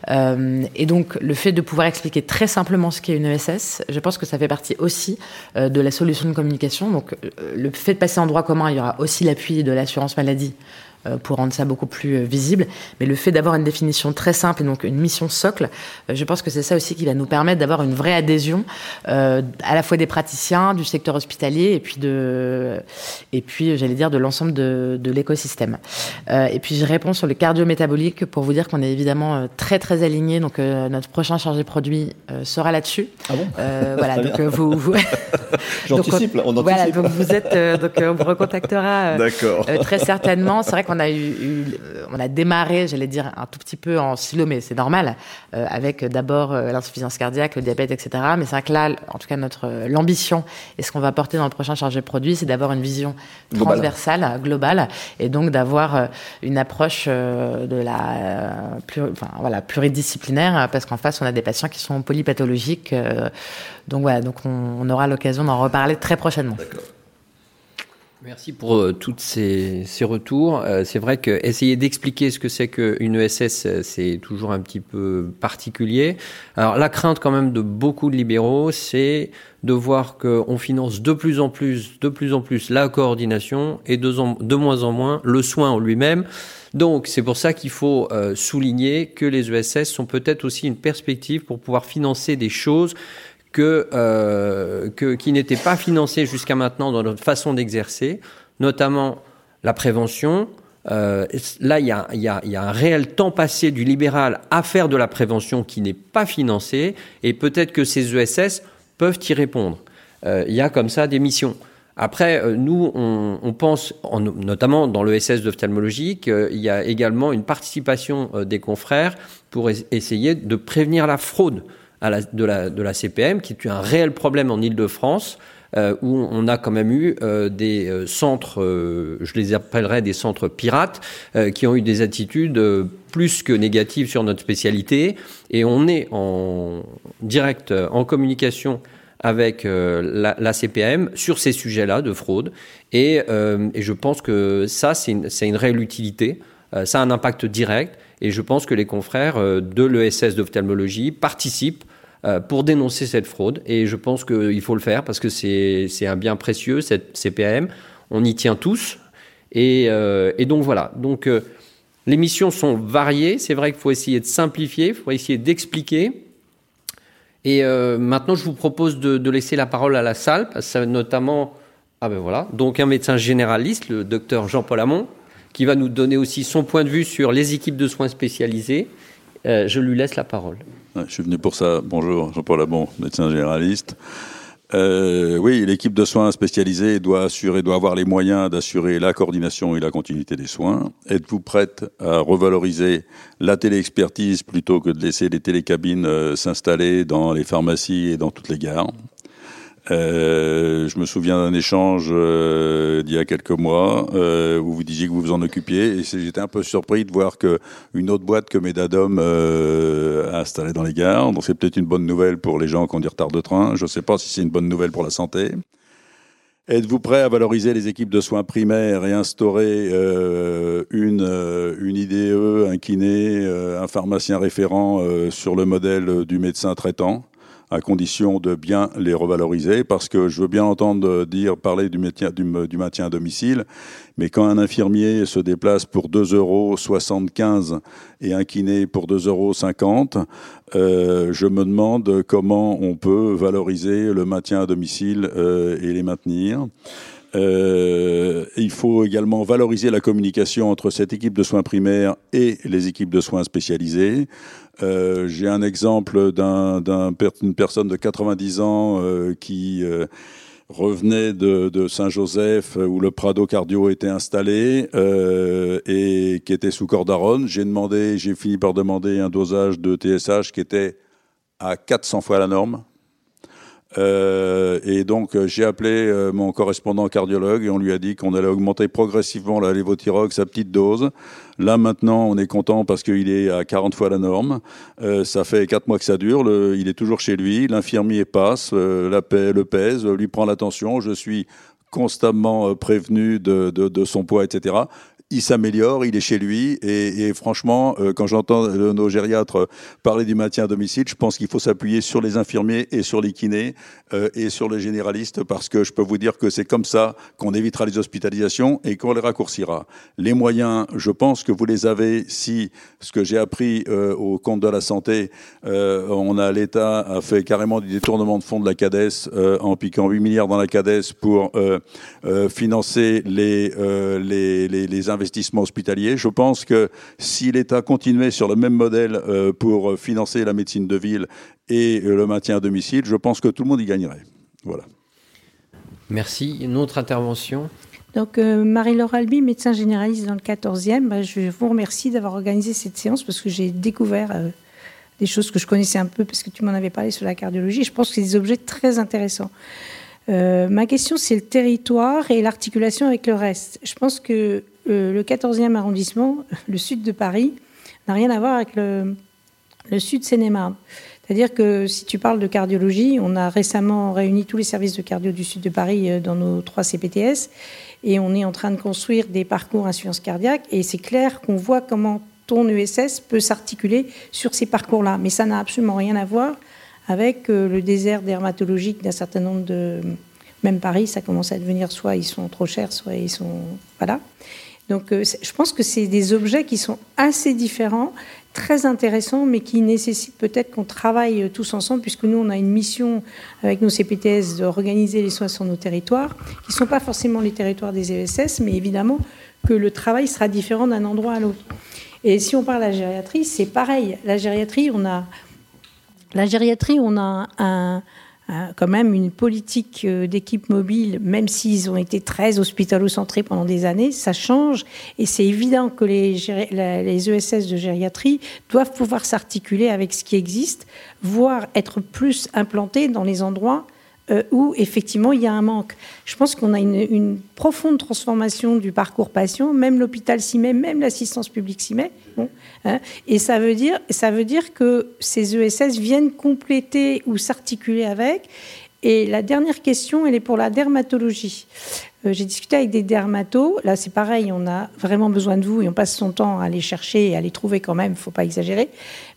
Euh, et donc le fait de pouvoir expliquer très simplement ce qu'est une ESS, je pense que ça fait partie aussi de la solution de communication. Donc le fait de passer en droit commun, il y aura aussi l'appui de l'assurance maladie pour rendre ça beaucoup plus euh, visible. Mais le fait d'avoir une définition très simple et donc une mission socle, euh, je pense que c'est ça aussi qui va nous permettre d'avoir une vraie adhésion euh, à la fois des praticiens, du secteur hospitalier et puis de, et puis j'allais dire de l'ensemble de, de l'écosystème. Euh, et puis je réponds sur le cardio-métabolique pour vous dire qu'on est évidemment très très aligné. Donc euh, notre prochain chargé produit sera là-dessus. Ah bon? Voilà. donc vous, vous... J'anticipe. On, on voilà. Donc vous êtes donc on vous recontactera très certainement. C'est vrai qu'on qu'on a eu, on a démarré, j'allais dire un tout petit peu en silo, mais c'est normal, avec d'abord l'insuffisance cardiaque, le diabète, etc. Mais c'est vrai que là, en tout cas, notre l'ambition et ce qu'on va porter dans le prochain chargé produit, c'est d'avoir une vision transversale, globale, et donc d'avoir une approche de la plus, enfin, voilà, pluridisciplinaire, parce qu'en face, on a des patients qui sont polypathologiques. donc voilà, donc on, aura l'occasion d'en reparler très prochainement. Merci pour euh, tous ces, retours. Euh, c'est vrai que essayer d'expliquer ce que c'est qu'une ESS, euh, c'est toujours un petit peu particulier. Alors la crainte quand même de beaucoup de libéraux, c'est de voir qu'on finance de plus en plus, de plus en plus la coordination et de, de moins en moins le soin en lui-même. Donc c'est pour ça qu'il faut souligner que les ESS sont peut-être aussi une perspective pour pouvoir financer des choses euh, que, qui n'étaient pas financés jusqu'à maintenant dans notre façon d'exercer, notamment la prévention. Euh, là, il y, a, y, a, un réel temps passé du libéral à faire de la prévention qui n'est pas financé, et peut-être que ces ESS peuvent y répondre. Euh, il y a comme ça des missions. Après, nous, on, pense, en, notamment dans l'ESS d'ophtalmologie, qu'il y a également une participation des confrères pour essayer de prévenir la fraude de, la, CPM, qui est un réel problème en Ile-de-France. Euh, où on a quand même eu euh, des euh, centres, je les appellerais des centres pirates, qui ont eu des attitudes plus que négatives sur notre spécialité. Et on est en direct, en communication avec la, CPM sur ces sujets-là de fraude. Et, je pense que ça, c'est une, une, réelle utilité. ça a un impact direct. Et je pense que les confrères de l'ESS d'ophtalmologie participent pour dénoncer cette fraude. Et je pense qu'il faut le faire parce que c'est un bien précieux, cette CPM. On y tient tous. Et, euh, et donc voilà. Donc euh, les missions sont variées. C'est vrai qu'il faut essayer de simplifier, il faut essayer d'expliquer. Et maintenant, je vous propose de, de, laisser la parole à la salle, parce que notamment, ah ben voilà, donc un médecin généraliste, le docteur Jean-Paul Hamon, qui va nous donner aussi son point de vue sur les équipes de soins spécialisées. je lui laisse la parole je suis venu pour ça. Bonjour, Jean-Paul Labon, médecin généraliste. Euh, oui, l'équipe de soins spécialisée doit assurer, doit avoir les moyens d'assurer la coordination et la continuité des soins. Êtes-vous prête à revaloriser la téléexpertise plutôt que de laisser les télécabines euh, s'installer dans les pharmacies et dans toutes les gares? Euh, je me souviens d'un échange euh, d'il y a quelques mois euh, où vous disiez que vous vous en occupiez et j'étais un peu surpris de voir que une autre boîte que Medadom euh, a installé dans les gares. Donc c'est peut-être une bonne nouvelle pour les gens qui ont du retard de train. Je ne sais pas si c'est une bonne nouvelle pour la santé. Êtes-vous prêt à valoriser les équipes de soins primaires et instaurer euh, une, une IDE, un kiné, un pharmacien référent sur le modèle du médecin traitant? À condition de bien les revaloriser, parce que je veux bien entendre dire parler du maintien, du, maintien à domicile, mais quand un infirmier se déplace pour 2,75 euros et un kiné pour 2,50 euros, euh, je me demande comment on peut valoriser le maintien à domicile euh, et les maintenir. Euh, il faut également valoriser la communication entre cette équipe de soins primaires et les équipes de soins spécialisées. Euh, J'ai un exemple d'une personne de 90 ans euh, qui euh, revenait de, de Saint-Joseph où le Prado Cardio était installé euh, et qui était sous cordaron. J'ai demandé, j'ai fini par demander un dosage de TSH qui était à 400 fois la norme. Euh, et donc euh, j'ai appelé euh, mon correspondant cardiologue et on lui a dit qu'on allait augmenter progressivement la lévothyrox sa petite dose. Là maintenant on est content parce qu'il est à 40 fois la norme. Ça fait 4 mois que ça dure. Il est toujours chez lui. L'infirmier passe, la le pèse, lui prend l'attention. Je suis constamment prévenu de, son poids, etc il s'améliore, il est chez lui. Et, et franchement, euh, quand j'entends nos gériatres parler du maintien à domicile, je pense qu'il faut s'appuyer sur les infirmiers et sur les kinés euh, et sur les généralistes parce que je peux vous dire que c'est comme ça qu'on évitera les hospitalisations et qu'on les raccourcira. Les moyens, je pense que vous les avez si ce que j'ai appris euh, au compte de la santé, on a l'État a fait carrément du détournement de fonds de la CADES en piquant 8 milliards dans la CADES pour financer les, les, les, les investissements investissement hospitalier. Je pense que si l'État continuait sur le même modèle euh, pour financer la médecine de ville et le maintien à domicile, je pense que tout le monde y gagnerait. Voilà. Merci. Une autre intervention? Donc, Marie-Laure Albi, médecin généraliste dans le 14e, bah, je vous remercie d'avoir organisé cette séance parce que j'ai découvert des choses que je connaissais un peu parce que tu m'en avais parlé sur la cardiologie. Je pense que c'est des objets très intéressants. ma question, c'est le territoire et l'articulation avec le reste. Je pense que le 14e arrondissement, le sud de Paris, n'a rien à voir avec le, le sud Seine-et-Marne. C'est-à-dire que si tu parles de cardiologie, on a récemment réuni tous les services de cardio du sud de Paris euh, dans nos trois CPTS et on est en train de construire des parcours insuffisance cardiaque et c'est clair qu'on voit comment ton ESS peut s'articuler sur ces parcours-là. Mais ça n'a absolument rien à voir avec euh, le désert dermatologique d'un certain nombre de... Même Paris, ça commence à devenir soit ils sont trop chers, soit ils sont... Voilà. Donc euh, je pense que c'est des objets qui sont assez différents, très intéressants, mais qui nécessitent peut-être qu'on travaille tous ensemble, puisque nous, on a une mission avec nos CPTS d'organiser les soins sur nos territoires, qui ne sont pas forcément les territoires des ESS, mais évidemment que le travail sera différent d'un endroit à l'autre. Et si on parle de la gériatrie, c'est pareil. La gériatrie, on a, la gériatrie, on a un, quand même une politique euh, d'équipe mobile, même s'ils ont été très hospitalo-centrés pendant des années, ça change. Et c'est évident que les, les ESS de gériatrie doivent pouvoir s'articuler avec ce qui existe, voire être plus implantés dans les endroits euh, où effectivement il y a un manque. Je pense qu'on a une, profonde transformation du parcours patient, même l'hôpital s'y met, même l'assistance publique s'y met. Hein. et ça veut, dire, ça veut dire que ces ESS viennent compléter ou s'articuler avec. Et la dernière question, elle est pour la dermatologie. Euh, j'ai discuté avec des dermatos. Là, c'est pareil, on a vraiment besoin de vous et on passe son temps à les chercher et à les trouver quand même, il ne faut pas exagérer.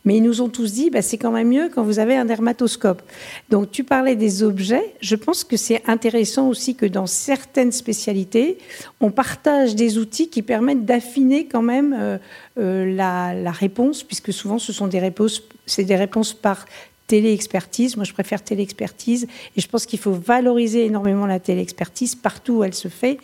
Mais ils nous ont tous dit, bah, c'est quand même mieux quand vous avez un dermatoscope. Donc, tu parlais des objets. Je pense que c'est intéressant aussi que dans certaines spécialités, on partage des outils qui permettent d'affiner quand même euh, euh, la, réponse, puisque souvent, ce sont des réponses, c'est des réponses par téléexpertise. Moi, je préfère téléexpertise. Et je pense qu'il faut valoriser énormément la téléexpertise partout où elle se fait.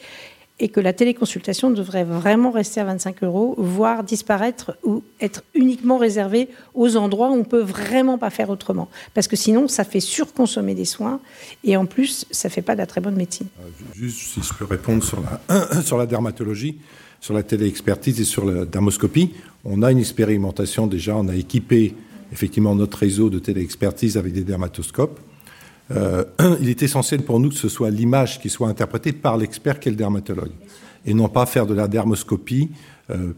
Et que la téléconsultation devrait vraiment rester à 25 euros, voire disparaître ou être uniquement réservée aux endroits où on peut vraiment pas faire autrement. Parce que sinon, ça fait surconsommer des soins. Et en plus, ça fait pas de la très bonne médecine. Euh, juste si je peux répondre sur la, sur la dermatologie, sur la téléexpertise et sur la dermoscopie, on a une expérimentation déjà. On a équipé effectivement notre réseau de téléexpertise avec des dermatoscopes. Euh, il est essentiel pour nous que ce soit l'image qui soit interprétée par l'expert qui est le dermatologue, et non pas faire de la dermoscopie euh,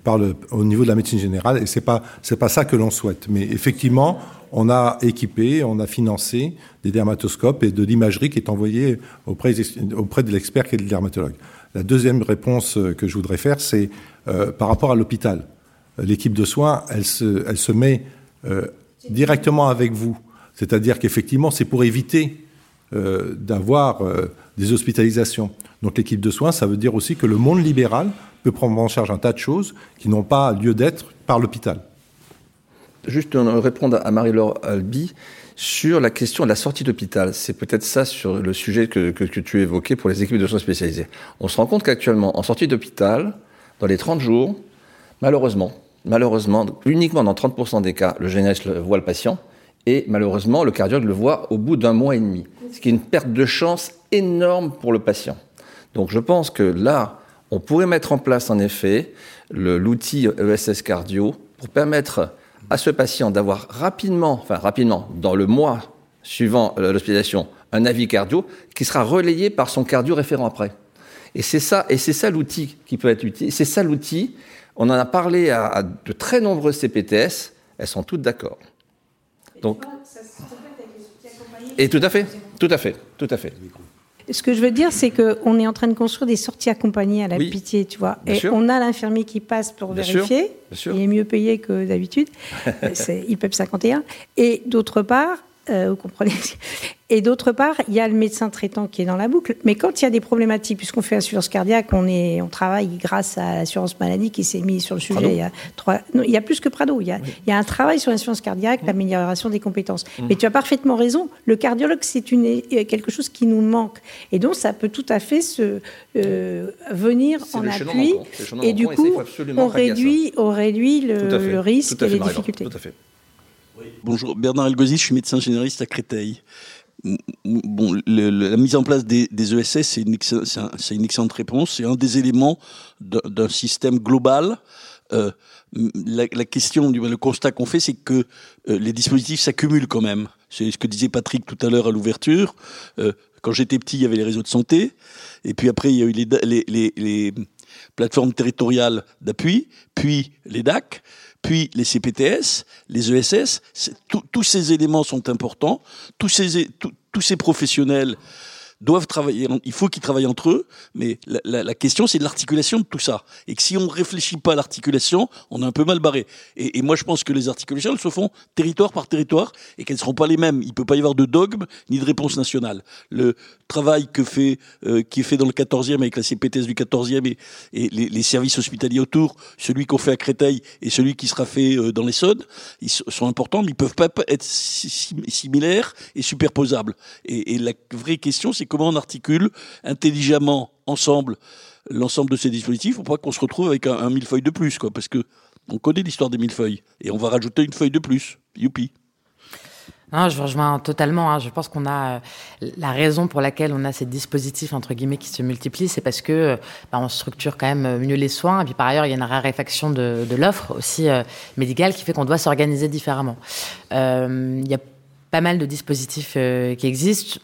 au niveau de la médecine générale. Et c'est pas pas ça que l'on souhaite. Mais effectivement, on a équipé, on a financé des dermatoscopes et de l'imagerie qui est envoyée auprès, auprès de l'expert qui est le dermatologue. La deuxième réponse que je voudrais faire, c'est euh, par rapport à l'hôpital. L'équipe de soins, elle se, elle se met euh, directement avec vous. C'est-à-dire qu'effectivement, c'est pour éviter euh, d'avoir euh, des hospitalisations. Donc l'équipe de soins, ça veut dire aussi que le monde libéral peut prendre en charge un tas de choses qui n'ont pas lieu d'être par l'hôpital. Juste répondre à Marie-Laure Albi sur la question de la sortie d'hôpital. C'est peut-être ça sur le sujet que, tu évoquais pour les équipes de soins spécialisées. On se rend compte qu'actuellement, en sortie d'hôpital, dans les 30 jours, malheureusement, malheureusement, uniquement dans 30% des cas, le généraliste voit le patient, et malheureusement, le cardiologue le voit au bout d'un mois et demi, ce qui est une perte de chance énorme pour le patient. Donc je pense que là, on pourrait mettre en place en effet l'outil ESS cardio pour permettre à ce patient d'avoir rapidement, enfin rapidement, dans le mois suivant l'hospitalisation, un avis cardio qui sera relayé par son cardio référent après. Et c'est ça, et c'est ça l'outil qui peut être utile. C'est ça l'outil on en a parlé à, de très nombreuses CPTS, elles sont toutes d'accord. Donc, et tout à fait, tout à fait, tout à fait. Ce que je veux dire, c'est qu'on est en train de construire des sorties accompagnées à la pitié, tu vois. et on a l'infirmier qui passe pour vérifier. Il est mieux payé que d'habitude. c'est IPEP 51. Et d'autre part, euh, vous comprenez Et d'autre part, il y a le médecin traitant qui est dans la boucle. Mais quand il y a des problématiques, puisqu'on fait assurance cardiaque, on, est, on travaille grâce à l'assurance maladie qui s'est mise sur le sujet. Il y, a trois, il y a plus que Prado. Il y a, il y a un travail sur l'assurance cardiaque, l'amélioration des compétences. Mmh. Mais tu as parfaitement raison. Le cardiologue, c'est une, quelque chose qui nous manque. Et donc, ça peut tout à fait se, euh, venir en appui. Et du coup, on réduit, on réduit le, risque et les difficultés. Tout à fait. Bonjour, Bernard Elgozi, je suis médecin généraliste à Créteil. bon, la mise en place des, ESS, c'est une, excellente réponse. C'est un des éléments d'un système global. Euh, la, question, le constat qu'on fait, c'est que euh, les dispositifs s'accumulent quand même. C'est ce que disait Patrick tout à l'heure à l'ouverture. Euh, quand j'étais petit, il y avait les réseaux de santé, et puis après, il y a eu les plateformes territoriales d'appui, puis les DAC, puis les CPTS, les ESS. Tous ces éléments sont importants. Tous ces, tous ces professionnels doivent travailler, il faut qu'ils travaillent entre eux, mais la, question c'est de l'articulation de tout ça. Et que si on réfléchit pas à l'articulation, on est un peu mal barré. Et, moi je pense que les articulations elles se font territoire par territoire et qu'elles ne seront pas les mêmes. Il peut pas y avoir de dogme ni de réponse nationale. Le travail que fait, euh, qui est fait dans le 14e avec la CPTS du 14e et, les, services hospitaliers autour, celui qu'on fait à Créteil et celui qui sera fait euh, dans les Saudes, ils sont importants, mais ils peuvent pas être similaires et superposables. Et, et la vraie question c'est comment on articule intelligemment ensemble l'ensemble de ces dispositifs pour pas qu'on se retrouve avec un, millefeuille de plus, quoi, parce que on connaît l'histoire des millefeuilles et on va rajouter une feuille de plus. Youpi. Non, je rejoins totalement. Hein. Je pense qu'on a euh, la raison pour laquelle on a ces dispositifs entre guillemets qui se multiplient, c'est parce que bah, on structure quand même mieux les soins. Et puis par ailleurs, il y a une raréfaction de, l'offre aussi euh, médicale qui fait qu'on doit s'organiser différemment. Euh, il a pas mal de dispositifs euh, qui existent.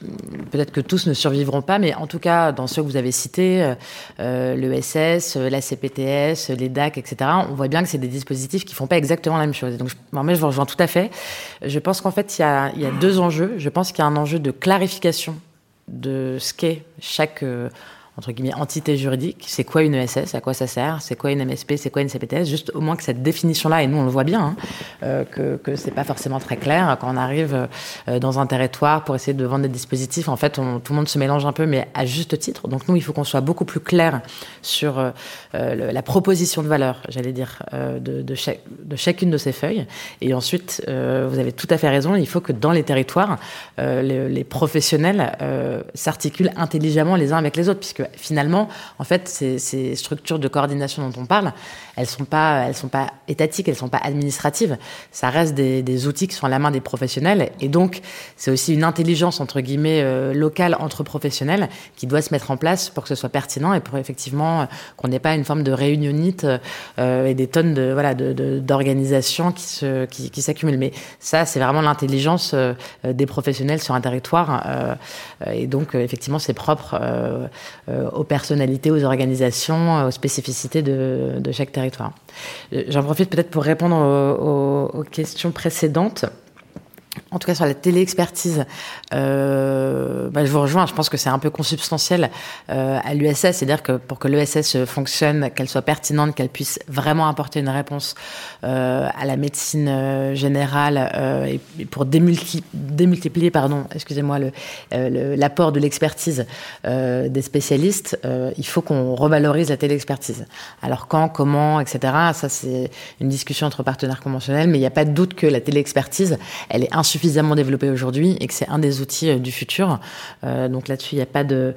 Peut-être que tous ne survivront pas, mais en tout cas, dans ceux que vous avez cités, euh, euh l'ESS, euh, la CPTS, les DAC, etc., on voit bien que c'est des dispositifs qui font pas exactement la même chose. donc, moi, je vous rejoins tout à fait. Je pense qu'en fait, il y a deux enjeux. Je pense qu'il y a un enjeu de clarification de ce qu'est chaque entre guillemets, entité juridique. C'est quoi une ESS À quoi ça sert? C'est quoi une MSP C'est quoi une CPTS Juste au moins que cette définition-là, et nous on le voit bien, hein, euh, que, que c'est pas forcément très clair quand on arrive euh, dans un territoire pour essayer de vendre des dispositifs. En fait, tout le monde se mélange un peu, mais à juste titre. Donc nous, il faut qu'on soit beaucoup plus clair sur euh, la proposition de valeur, j'allais dire, de, chacune de ces feuilles. Et ensuite, vous avez tout à fait raison, il faut que dans les territoires, les, professionnels s'articulent intelligemment les uns avec les autres, puisque finalement, en fait, ces, structures de coordination dont on parle, elles sont pas, elles sont pas étatiques, elles sont pas administratives. Ça reste des, outils qui sont à la main des professionnels, et donc c'est aussi une intelligence entre guillemets euh, locale entre professionnels qui doit se mettre en place pour que ce soit pertinent et pour effectivement euh, qu'on n'ait pas une forme de réunionite euh, et des tonnes de voilà d'organisations qui se qui, qui s'accumulent. Mais ça, c'est vraiment l'intelligence des professionnels sur un territoire, et donc effectivement, c'est propre euh, aux personnalités, aux organisations, aux spécificités de, chaque territoire. Euh, j'en profite peut-être pour répondre aux questions précédentes en tout cas sur la téléexpertise, euh, bah, je vous rejoins. Je pense que c'est un peu consubstantiel euh, à l'USS, c'est-à-dire que pour que l'USS fonctionne, qu'elle soit pertinente, qu'elle puisse vraiment apporter une réponse euh, à la médecine euh, générale euh, et, pour démultiplier, démultiplier pardon, excusez-moi, l'apport le, de l'expertise des spécialistes, il faut qu'on revalorise la téléexpertise. Alors quand, comment, etc. Ça c'est une discussion entre partenaires conventionnels, mais il n'y a pas de doute que la téléexpertise, elle est insuffisamment développé aujourd'hui et que c'est un des outils euh, du futur. Euh, donc là-dessus, il n'y a pas de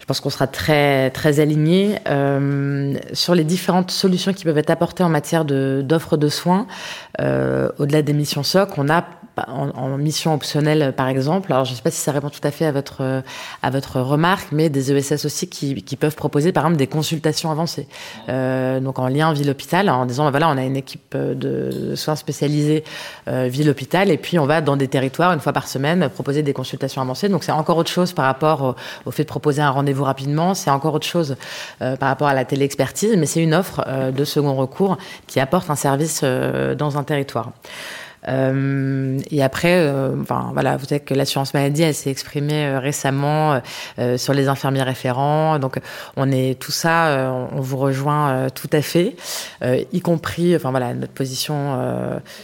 je pense qu'on sera très très aligné euh, sur les différentes solutions qui peuvent être apportées en matière de d'offres de soins. Au-delà des missions SOC, on a en, mission optionnelle, par exemple. Alors, je ne sais pas si ça répond tout à fait à votre à votre remarque, mais des ESS aussi qui, qui peuvent proposer, par exemple, des consultations avancées. Euh, donc, en lien ville-hôpital, en disant, bah, voilà, on a une équipe de soins spécialisés euh, ville-hôpital, et puis on va dans des territoires une fois par semaine proposer des consultations avancées. Donc, c'est encore autre chose par rapport au, fait de proposer un rendez-vous rapidement. C'est encore autre chose euh, par rapport à la téléexpertise, mais c'est une offre euh, de second recours qui apporte un service euh, dans un territoire. Euh, et après, euh, enfin voilà, vous savez que l'assurance maladie, elle s'est exprimée euh, récemment sur les infirmiers référents. Donc, on est tout ça, on vous rejoint tout à fait, y compris, enfin voilà, notre position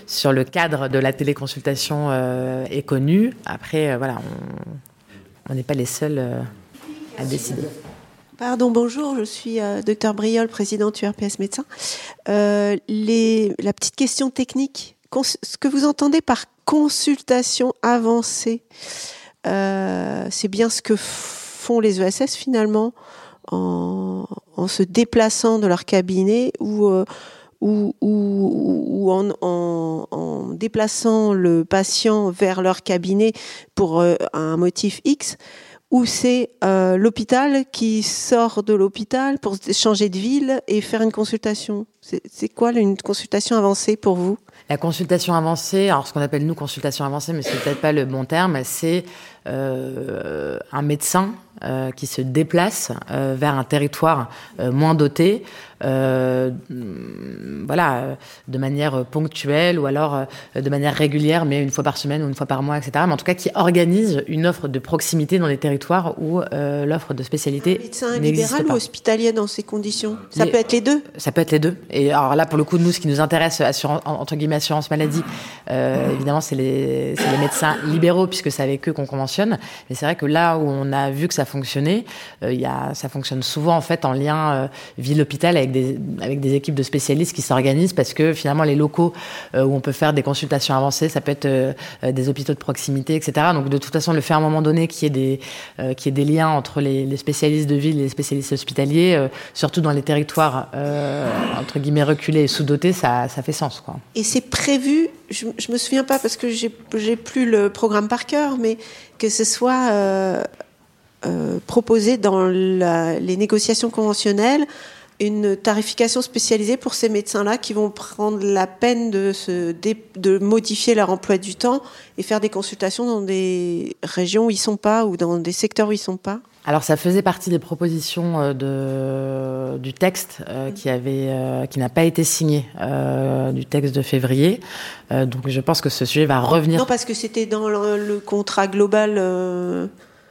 sur le cadre de la téléconsultation est connue. Après, voilà, on n'est pas les seuls à décider. Pardon, bonjour, je suis euh, docteur Briol, présidente URPS médecin. Euh, les, la petite question technique ce que vous entendez par consultation avancée, euh, c'est bien ce que font les ESS finalement en, se déplaçant de leur cabinet ou, euh, ou, ou, en, en, déplaçant le patient vers leur cabinet pour euh, un motif X, ou c'est euh, l'hôpital qui sort de l'hôpital pour changer de ville et faire une consultation. C'est quoi une consultation avancée pour vous? La consultation avancée, alors ce qu'on appelle nous consultation avancée, mais c'est peut-être pas le bon terme, c'est un médecin euh, qui se déplace euh, vers un territoire moins doté, voilà, de manière ponctuelle ou alors de manière régulière, mais une fois par semaine ou une fois par mois, etc. Mais en tout cas, qui organise une offre de proximité dans les territoires où l'offre de spécialité médecin libéral ou hospitalier dans ces conditions? Ça peut être les deux? Ça peut être les deux. Et alors là, pour le coup, nous, ce qui nous intéresse, assurance, entre guillemets, assurance maladie, évidemment, c'est les, les médecins libéraux puisque c'est avec eux qu'on mais c'est vrai que là où on a vu que ça fonctionnait, euh, ça fonctionne souvent en fait en lien euh, ville-hôpital avec des, équipes de spécialistes qui s'organisent parce que finalement les locaux euh, où on peut faire des consultations avancées, ça peut être des hôpitaux de proximité, etc. Donc de toute façon, le fait à un moment donné qu'il y ait des, des liens entre les, spécialistes de ville et les spécialistes hospitaliers, surtout dans les territoires entre guillemets reculés et sous-dotés, ça, fait sens. Et c'est prévu je, je me souviens pas parce que j'ai plus le programme par cœur, mais que ce soit euh, euh, proposé dans les négociations conventionnelles une tarification spécialisée pour ces médecins-là qui vont prendre la peine de, de modifier leur emploi du temps et faire des consultations dans des régions où ils sont pas ou dans des secteurs où ils sont pas alors ça faisait partie des propositions euh, de, du texte euh, qui avait euh, qui n'a pas été signé du texte de février. donc je pense que ce sujet va revenir. Non parce que c'était dans le, contrat global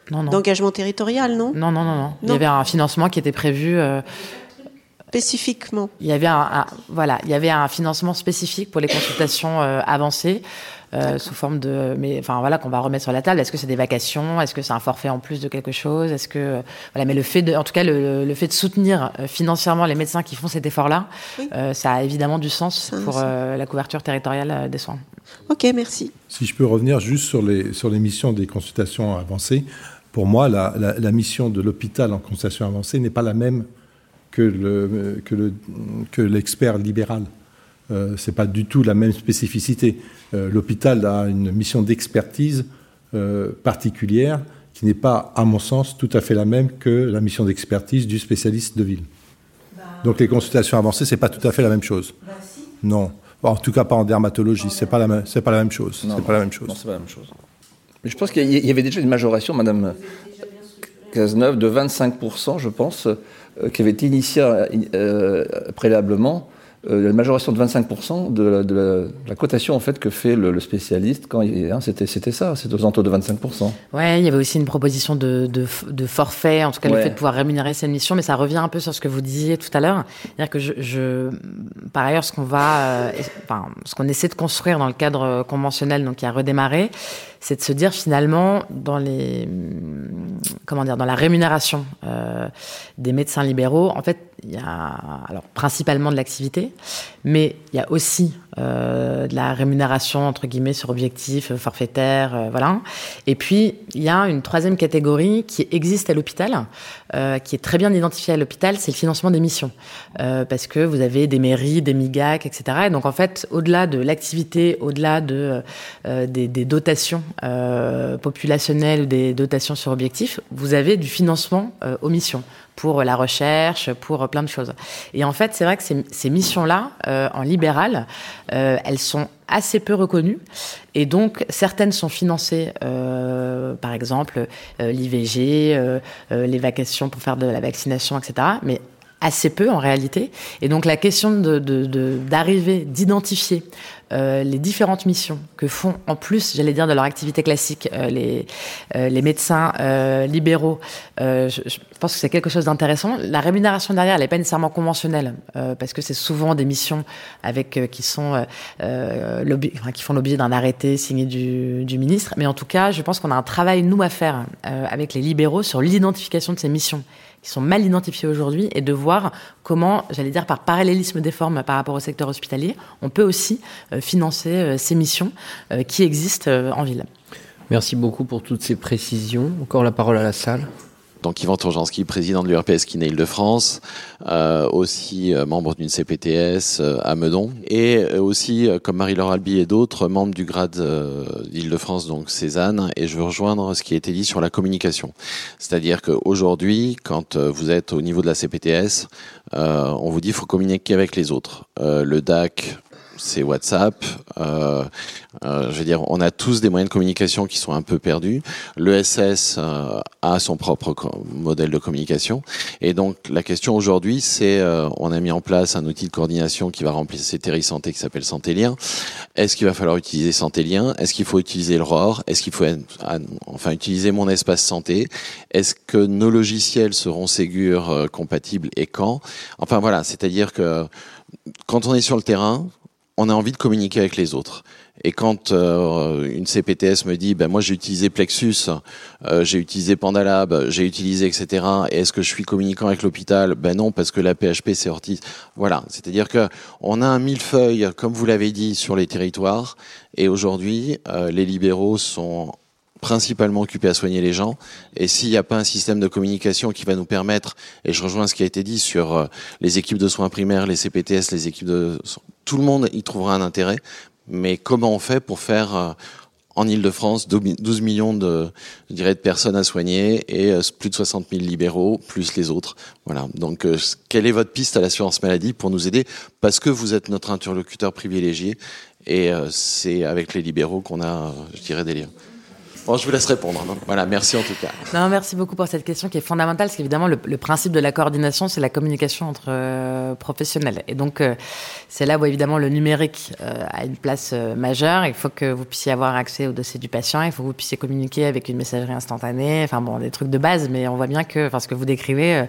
d'engagement territorial, non, non non, non non Il y avait un financement qui était prévu. Spécifiquement. Il y avait un, voilà, il y avait un financement spécifique pour les consultations avancées. Euh, sous forme de, mais enfin voilà, qu'on va remettre sur la table. Est-ce que c'est des vacations? Est-ce que c'est un forfait en plus de quelque chose? Est-ce que voilà, mais le fait de, en tout cas, le, le fait de soutenir euh, financièrement les médecins qui font cet effort-là, euh, ça a évidemment du sens pour euh, la couverture territoriale des soins. Ok, merci. Si je peux revenir juste sur les sur les missions des consultations avancées, pour moi, la, la, la mission de l'hôpital en consultation avancée n'est pas la même que le que le que l'expert libéral. Euh, c'est pas du tout la même spécificité. Euh, l'hôpital a une mission d'expertise euh, particulière qui n'est pas, à mon sens, tout à fait la même que la mission d'expertise du spécialiste de ville. Bah, Donc les consultations avancées, c'est pas tout à fait la même chose. Bah, non, en tout cas pas en dermatologie. C'est pas la même, c'est pas la même chose. C'est pas la même chose. Non, c'est pas la même chose. Mais je pense qu'il y avait déjà une majoration, Madame Cazeneuve, de 25% je pense, qui avait été initiée préalablement euh, la majoration de 25% de la, de, la, cotation en fait que fait le, spécialiste quand hein, c'était c'était ça, c'est aux alentours de 25%. Ouais, il y avait aussi une proposition de, de, de forfait, en tout cas le fait de pouvoir rémunérer cette mission, mais ça revient un peu sur ce que vous disiez tout à l'heure, c'est-à-dire que je, je, par ailleurs ce qu'on va, euh, enfin ce qu'on essaie de construire dans le cadre conventionnel, donc qui a redémarré, c'est de se dire finalement dans les comment dire dans la rémunération euh, des médecins libéraux, en fait il y a principalement de l'activité, mais il y a aussi euh, de la rémunération entre guillemets sur objectif euh, forfaitaire, euh, voilà. Et puis il y a une troisième catégorie qui existe à l'hôpital, qui est très bien identifiée à l'hôpital, c'est le financement des missions, parce que vous avez des mairies, des migac, etc. Et donc en fait, au-delà de l'activité, au-delà de des, dotations populationnelles des dotations sur objectif, vous avez du financement aux missions pour la recherche, pour plein de choses. Et en fait, c'est vrai que ces, missions-là, euh, en libéral, euh, elles sont assez peu reconnues. Et donc, certaines sont financées, euh, par exemple, euh, l'IVG, euh, euh, les vacations pour faire de la vaccination, etc. Mais assez peu en réalité. Et donc la question d'arriver, de, de, d'identifier euh, les différentes missions que font en plus, j'allais dire, de leur activité classique, euh, les, euh, les médecins libéraux, je, pense que c'est quelque chose d'intéressant. La rémunération derrière, elle n'est pas nécessairement conventionnelle, parce que c'est souvent des missions avec qui sont qui font l'objet d'un arrêté signé du, du, ministre. Mais en tout cas, je pense qu'on a un travail nous à faire avec les libéraux sur l'identification de ces missions qui sont mal identifiés aujourd'hui et de voir comment, j'allais dire par parallélisme des formes par rapport au secteur hospitalier, on peut aussi euh, financer euh, ces missions euh, qui existent en ville. Merci beaucoup pour toutes ces précisions. Encore la parole à la salle. Donc Yvan Tourjanski, président de l'URPS Kiné Île-de-France, euh, aussi euh, membre d'une CPTS euh, à Meudon, et aussi, comme Marie-Laure Albi et d'autres, membre du grade d'Île-de-France, donc Cézanne, et je veux rejoindre ce qui a été dit sur la communication. C'est-à-dire qu'aujourd'hui, quand vous êtes au niveau de la CPTS, on vous dit qu'il faut communiquer avec les autres. le DAC, c'est WhatsApp. Euh, euh, je veux dire, on a tous des moyens de communication qui sont un peu perdus. L'ESS euh, a son propre modèle de communication. Et donc, la question aujourd'hui, c'est, euh, on a mis en place un outil de coordination qui va remplacer Terry Santé qui s'appelle Santélien. Est-ce qu'il va falloir utiliser Santélien? Est-ce qu'il faut utiliser le ROR? Est-ce qu'il faut, enfin, utiliser mon espace santé? Est-ce que nos logiciels seront Ségur euh, compatibles et quand? Enfin, voilà, c'est-à-dire que quand on est sur le terrain, on a envie de communiquer avec les autres. Et quand euh, une CPTS me dit, ben moi j'ai utilisé Plexus, euh, j'ai utilisé Pandalab, j'ai utilisé etc. Et est-ce que je suis communicant avec l'hôpital? Ben non, parce que la PHP c'est Ortiz. Voilà, c'est-à-dire que on a un millefeuille, comme vous l'avez dit, sur les territoires. Et aujourd'hui, euh, les libéraux sont principalement occupés à soigner les gens. Et s'il n'y a pas un système de communication qui va nous permettre, et je rejoins ce qui a été dit sur les équipes de soins primaires, les CPTS, les équipes de tout le monde y trouvera un intérêt. Mais comment on fait pour faire euh, en Ile-de-France 12 millions de, dirais, de personnes à soigner et euh, plus de 60 000 libéraux, plus les autres? Voilà. Donc, euh, quelle est votre piste à l'assurance maladie pour nous aider? Parce que vous êtes notre interlocuteur privilégié et c'est avec les libéraux qu'on a, je dirais, des liens. Bon, je vous laisse répondre. Voilà, merci en tout cas. Non, merci beaucoup pour cette question qui est fondamentale, parce qu'évidemment, le, principe de la coordination, c'est la communication entre euh, professionnels. Et donc, euh, c'est là où évidemment le numérique euh, a une place majeure. Il faut que vous puissiez avoir accès au dossier du patient, il faut que vous puissiez communiquer avec une messagerie instantanée, enfin bon, des trucs de base, mais on voit bien que, enfin, ce que vous décrivez,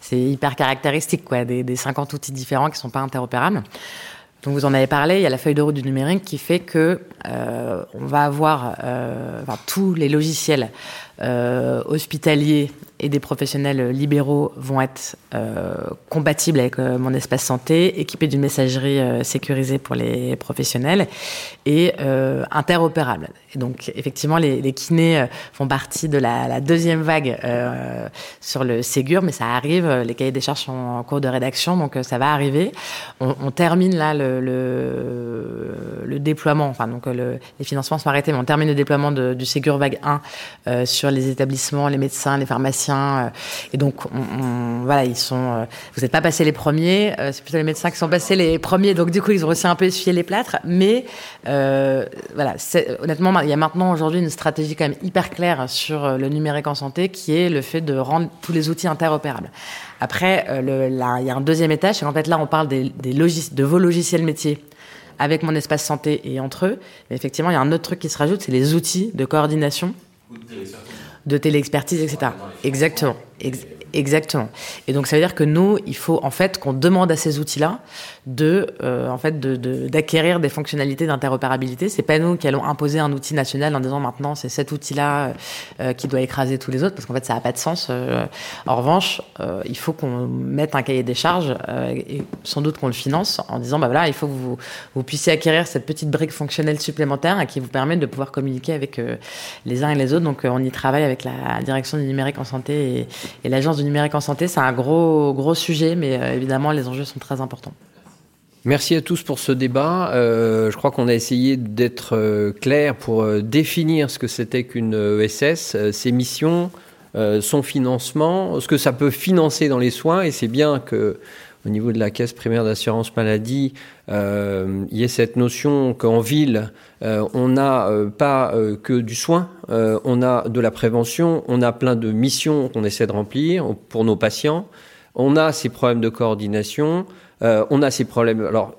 c'est hyper caractéristique, quoi, des, des 50 outils différents qui sont pas interopérables. Donc vous en avez parlé, il y a la feuille de route du numérique qui fait que euh, on va avoir euh, tous les logiciels euh, hospitaliers et des professionnels libéraux vont être euh, compatibles avec euh, mon espace santé, équipés d'une messagerie euh, sécurisée pour les professionnels et interopérables. Et donc, effectivement, les, kinés font partie de la, deuxième vague sur le Ségur, mais ça arrive. Les cahiers des charges sont en cours de rédaction, donc ça va arriver. On, termine là le, déploiement, enfin, donc le, les financements sont arrêtés, mais on termine le déploiement du Ségur vague 1 sur les établissements, les médecins, les pharmaciens euh, et donc, on, voilà, ils sont. Euh, vous n'êtes pas passé les premiers. Euh, c'est plutôt les médecins qui sont passés les premiers. Donc, du coup, ils ont aussi un peu essuyé les plâtres. Mais voilà, honnêtement, il y a maintenant aujourd'hui une stratégie quand même hyper claire sur le numérique en santé, qui est le fait de rendre tous les outils interopérables. Après, il y a un deuxième étage. C'est en fait là, on parle des de vos logiciels métiers avec mon espace santé et entre eux. Mais effectivement, il y a un autre truc qui se rajoute, c'est les outils de coordination de téléexpertise, etc. Exactement. Exactement. Et donc ça veut dire que nous, il faut en fait qu'on demande à ces outils-là de, euh, en fait, d'acquérir de, des fonctionnalités d'interopérabilité. C'est pas nous qui allons imposer un outil national en disant maintenant c'est cet outil-là euh, qui doit écraser tous les autres, parce qu'en fait ça n'a pas de sens. Euh, en revanche, euh, il faut qu'on mette un cahier des charges et sans doute qu'on le finance en disant bah voilà, il faut que vous, vous puissiez acquérir cette petite brique fonctionnelle supplémentaire qui vous permet de pouvoir communiquer avec les uns et les autres. Donc on y travaille avec la direction du numérique en santé et, et l'agence du numérique en santé. C'est un gros gros sujet, mais évidemment les enjeux sont très importants. Merci à tous pour ce débat. Euh, je crois qu'on a essayé d'être euh, clair pour euh, définir ce que c'était qu'une ESS, ses missions, son financement, ce que ça peut financer dans les soins. Et c'est bien que au niveau de la caisse primaire d'assurance maladie, il y ait cette notion qu'en ville, on n'a pas que du soin, on a de la prévention, on a plein de missions qu'on essaie de remplir pour nos patients. On a ces problèmes de coordination. Euh, on a ces problèmes. Alors,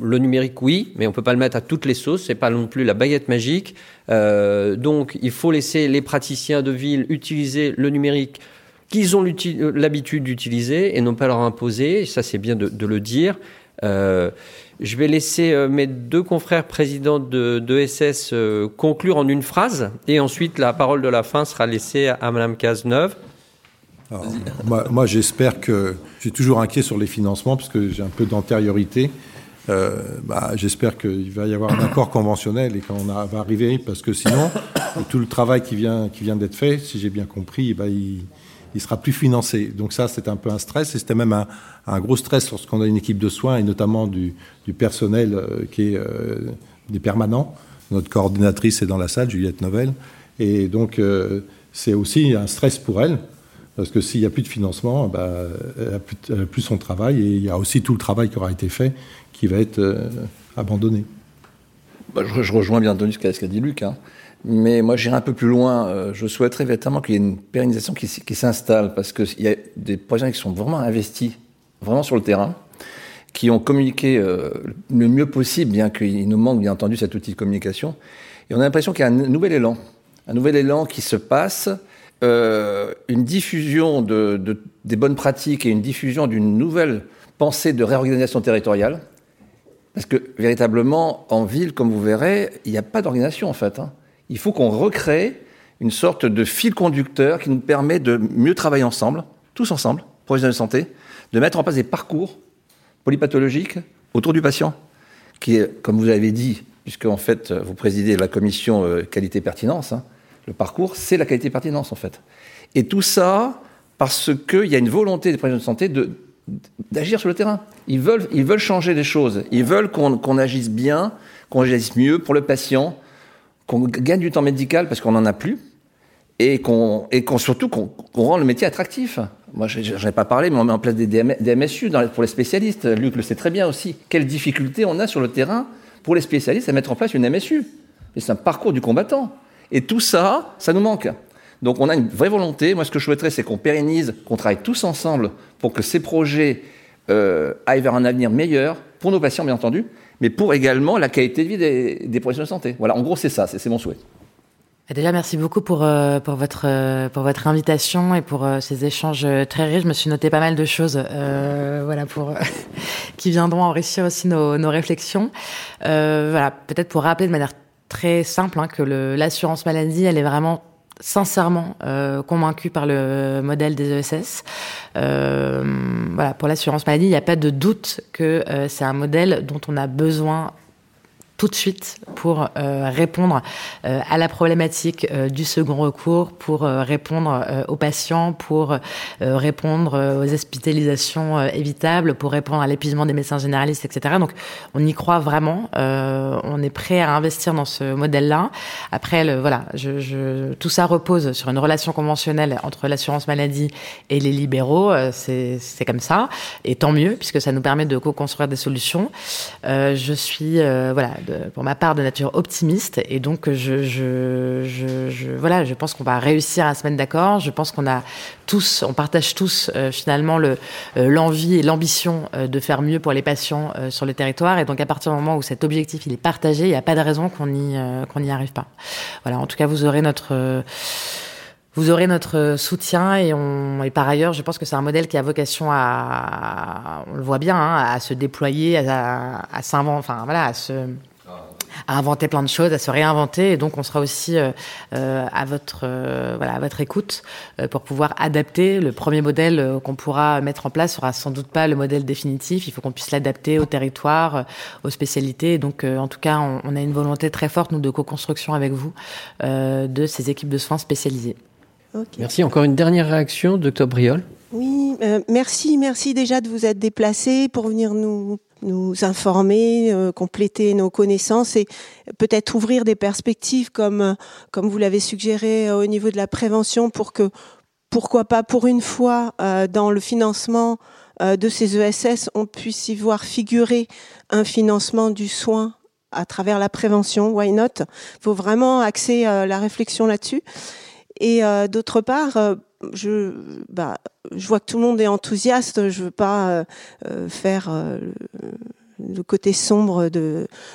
le numérique, oui, mais on peut pas le mettre à toutes les sauces. C'est pas non plus la baguette magique. Euh, donc, il faut laisser les praticiens de ville utiliser le numérique qu'ils ont euh, l'habitude d'utiliser et non pas leur imposer. Ça, c'est bien de, le dire. Je vais laisser mes deux confrères présidents de, SS conclure en une phrase et ensuite la parole de la fin sera laissée à, à Madame Cazeneuve. Moi, j'espère que je suis toujours inquiet sur les financements parce que j'ai un peu d'antériorité. bah, j'espère qu'il va y avoir un accord conventionnel et qu'on va arriver, parce que sinon, tout le travail qui vient, qui vient d'être fait, si j'ai bien compris, bah, il, il sera plus financé. Donc ça, c'est un peu un stress, et c'était même un, gros stress lorsqu'on a une équipe de soins, et notamment du, personnel euh, qui est euh, des permanents. Notre coordinatrice est dans la salle, Juliette Novelle, et donc euh, c'est aussi un stress pour elle, parce que s'il n'y a plus de financement, bah, elle n'a plus, plus, son travail, et il y a aussi tout le travail qui aura été fait qui va être euh, abandonné. Bah, je, rejoins bien entendu ce qu'a dit Luc. Hein. Mais moi, j'irai un peu plus loin. Euh, je souhaiterais véritablement qu'il y ait une pérennisation qui, qui s'installe, parce qu'il y a des projets qui sont vraiment investis, vraiment sur le terrain, qui ont communiqué euh, le mieux possible, bien qu'il nous manque bien entendu cet outil de communication. Et on a l'impression qu'il y a un nouvel élan, un nouvel élan qui se passe, euh, une diffusion de, de, des bonnes pratiques et une diffusion d'une nouvelle pensée de réorganisation territoriale. Parce que véritablement, en ville, comme vous verrez, il n'y a pas d'organisation en fait. Hein il faut qu'on recrée une sorte de fil conducteur qui nous permet de mieux travailler ensemble, tous ensemble, professionnels de santé, de mettre en place des parcours polypathologiques autour du patient, qui est, comme vous avez dit, puisque en fait vous présidez la commission euh, qualité-pertinence, hein, le parcours, c'est la qualité-pertinence en fait. Et tout ça parce qu'il y a une volonté des professionnels de santé de, d'agir sur le terrain. Ils veulent, ils veulent changer les choses. Ils veulent qu'on, qu'on agisse bien, qu'on agisse mieux pour le patient, qu'on gagne du temps médical parce qu'on n'en a plus, et qu'on et qu'on surtout qu'on qu rend le métier attractif. Moi, j'en ai pas parlé, mais on met en place des, MSU pour les spécialistes. Luc le sait très bien aussi. Quelles difficultés on a sur le terrain pour les spécialistes à mettre en place une MSU. C'est un parcours du combattant. Et tout ça, ça nous manque. Donc on a une vraie volonté. Moi, ce que je souhaiterais, c'est qu'on pérennise, qu'on travaille tous ensemble pour que ces projets euh, aillent vers un avenir meilleur pour nos patients, bien entendu, mais pour également la qualité de vie des, professionnels de santé. Voilà, en gros, c'est ça, c'est mon souhait. Déjà, merci beaucoup pour, euh, euh, pour votre invitation et pour ces échanges très riches. Je me suis noté pas mal de choses voilà, pour, qui viendront enrichir aussi nos, nos réflexions. Voilà, Peut-être pour rappeler de manière très simple hein, que l'assurance maladie, elle est vraiment sincèrement euh, convaincu par le modèle des ESS. Euh, voilà, pour l'assurance maladie, il n'y a pas de doute que euh, c'est un modèle dont on a besoin tout de suite pour euh, répondre euh, à la problématique euh, du second recours, pour euh, répondre euh, aux patients, pour euh, répondre aux hospitalisations évitables, pour répondre à l'épuisement des médecins généralistes, etc. Donc on y croit vraiment, on est prêt à investir dans ce modèle-là. Après, le, voilà, je, je, tout ça repose sur une relation conventionnelle entre l'assurance maladie et les libéraux, c'est comme ça, et tant mieux, puisque ça nous permet de co-construire des solutions. je suis, voilà, pour ma part de nature optimiste et donc je, voilà, je pense qu'on va réussir à se mettre d'accord. Je pense qu'on a tous, on partage tous euh, finalement le euh, l'envie et l'ambition euh, de faire mieux pour les patients sur le territoire et donc à partir du moment où cet objectif il est partagé, il n'y a pas de raison qu'on y euh, qu'on n'y arrive pas. Voilà, en tout cas vous aurez notre vous aurez notre soutien et, on, et par ailleurs, je pense que c'est un modèle qui a vocation à, on le voit bien, hein, à se déployer, à, à s'inventer, enfin voilà, à se à inventer plein de choses, à se réinventer. Et donc, on sera aussi euh, euh, à votre euh, voilà votre écoute euh, pour pouvoir adapter. Le premier modèle qu'on pourra mettre en place sera sans doute pas le modèle définitif. Il faut qu'on puisse l'adapter au territoire, aux spécialités. Et donc, en tout cas, on, on, a une volonté très forte nous de co-construction avec vous de ces équipes de soins spécialisées. Okay. Merci. Encore une dernière réaction, docteur Briol. Oui, euh, merci, merci déjà de vous être déplacé pour venir nous nous informer, euh, compléter nos connaissances et peut-être ouvrir des perspectives comme comme vous l'avez suggéré euh, au niveau de la prévention pour que pourquoi pas pour une fois euh, dans le financement euh, de ces ESS on puisse y voir figurer un financement du soin à travers la prévention why not? Faut vraiment axer euh, la réflexion là-dessus et euh, d'autre part euh, je, bah, je vois que tout le monde est enthousiaste. Je veux pas euh, faire le côté sombre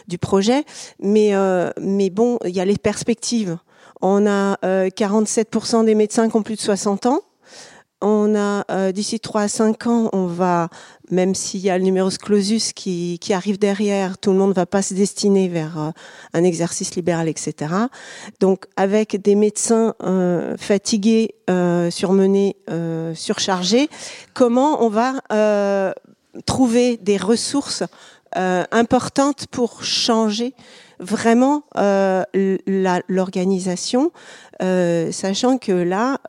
du projet, mais, mais bon, il y a les perspectives. On a euh, 47% des médecins qui ont plus de 60 ans. On a euh, d'ici 3 à 5 ans, on va, même s'il y a le numerus clausus qui, arrive derrière, tout le monde ne va pas se destiner vers euh, un exercice libéral, etc. Donc, avec des médecins euh, fatigués, surmenés, surchargés, comment on va trouver des ressources importante pour changer vraiment l'organisation, sachant que là,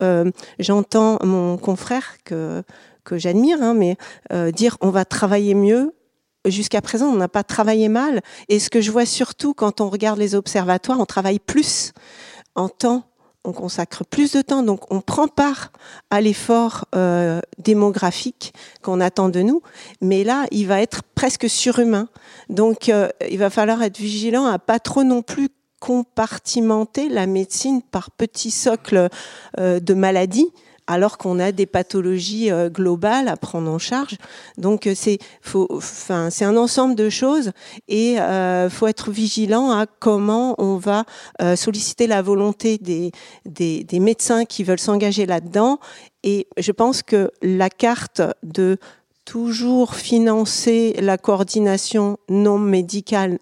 j'entends mon confrère que que j'admire, hein, mais dire on va travailler mieux, jusqu'à présent, on n'a pas travaillé mal. Et ce que je vois surtout quand on regarde les observatoires, on travaille plus en temps, on consacre plus de temps, donc on prend part à l'effort euh, démographique qu'on attend de nous. Mais là, il va être presque surhumain. Donc, euh, il va falloir être vigilant à pas trop non plus compartimenter la médecine par petits socles euh, de maladies alors qu'on a des pathologies euh, globales à prendre en charge. Donc euh, c'est enfin c'est un ensemble de choses et euh, faut être vigilant à comment on va euh, solliciter la volonté des, des, des médecins qui veulent s'engager là-dedans. Et je pense que la carte de toujours financer la coordination non médicale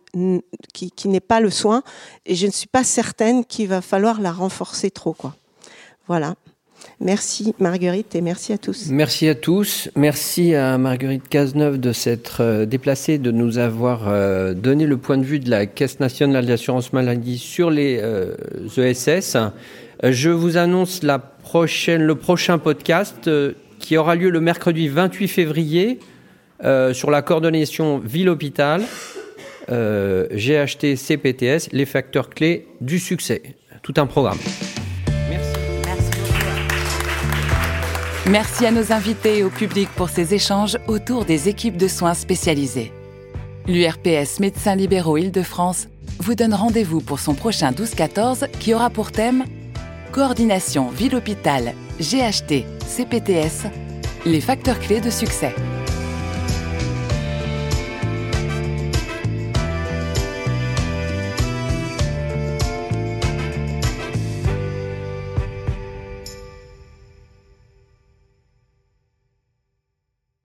qui, qui n'est pas le soin, je ne suis pas certaine qu'il va falloir la renforcer trop quoi. Voilà. Merci Marguerite et merci à tous. Merci à tous. Merci à Marguerite Cazeneuve de s'être euh, déplacée, de nous avoir euh, donné le point de vue de la Caisse nationale d'assurance maladie sur les ESS. Euh, e je vous annonce la prochaine, le prochain podcast qui aura lieu le mercredi 28 février sur la coordination ville-hôpital, GHT, CPTS, les facteurs clés du succès. Tout un programme. Merci à nos invités et au public pour ces échanges autour des équipes de soins spécialisées. L'URPS Médecins Libéraux Île-de-France vous donne rendez-vous pour son prochain 12-14 qui aura pour thème Coordination ville-hôpital, GHT, CPTS, les facteurs clés de succès.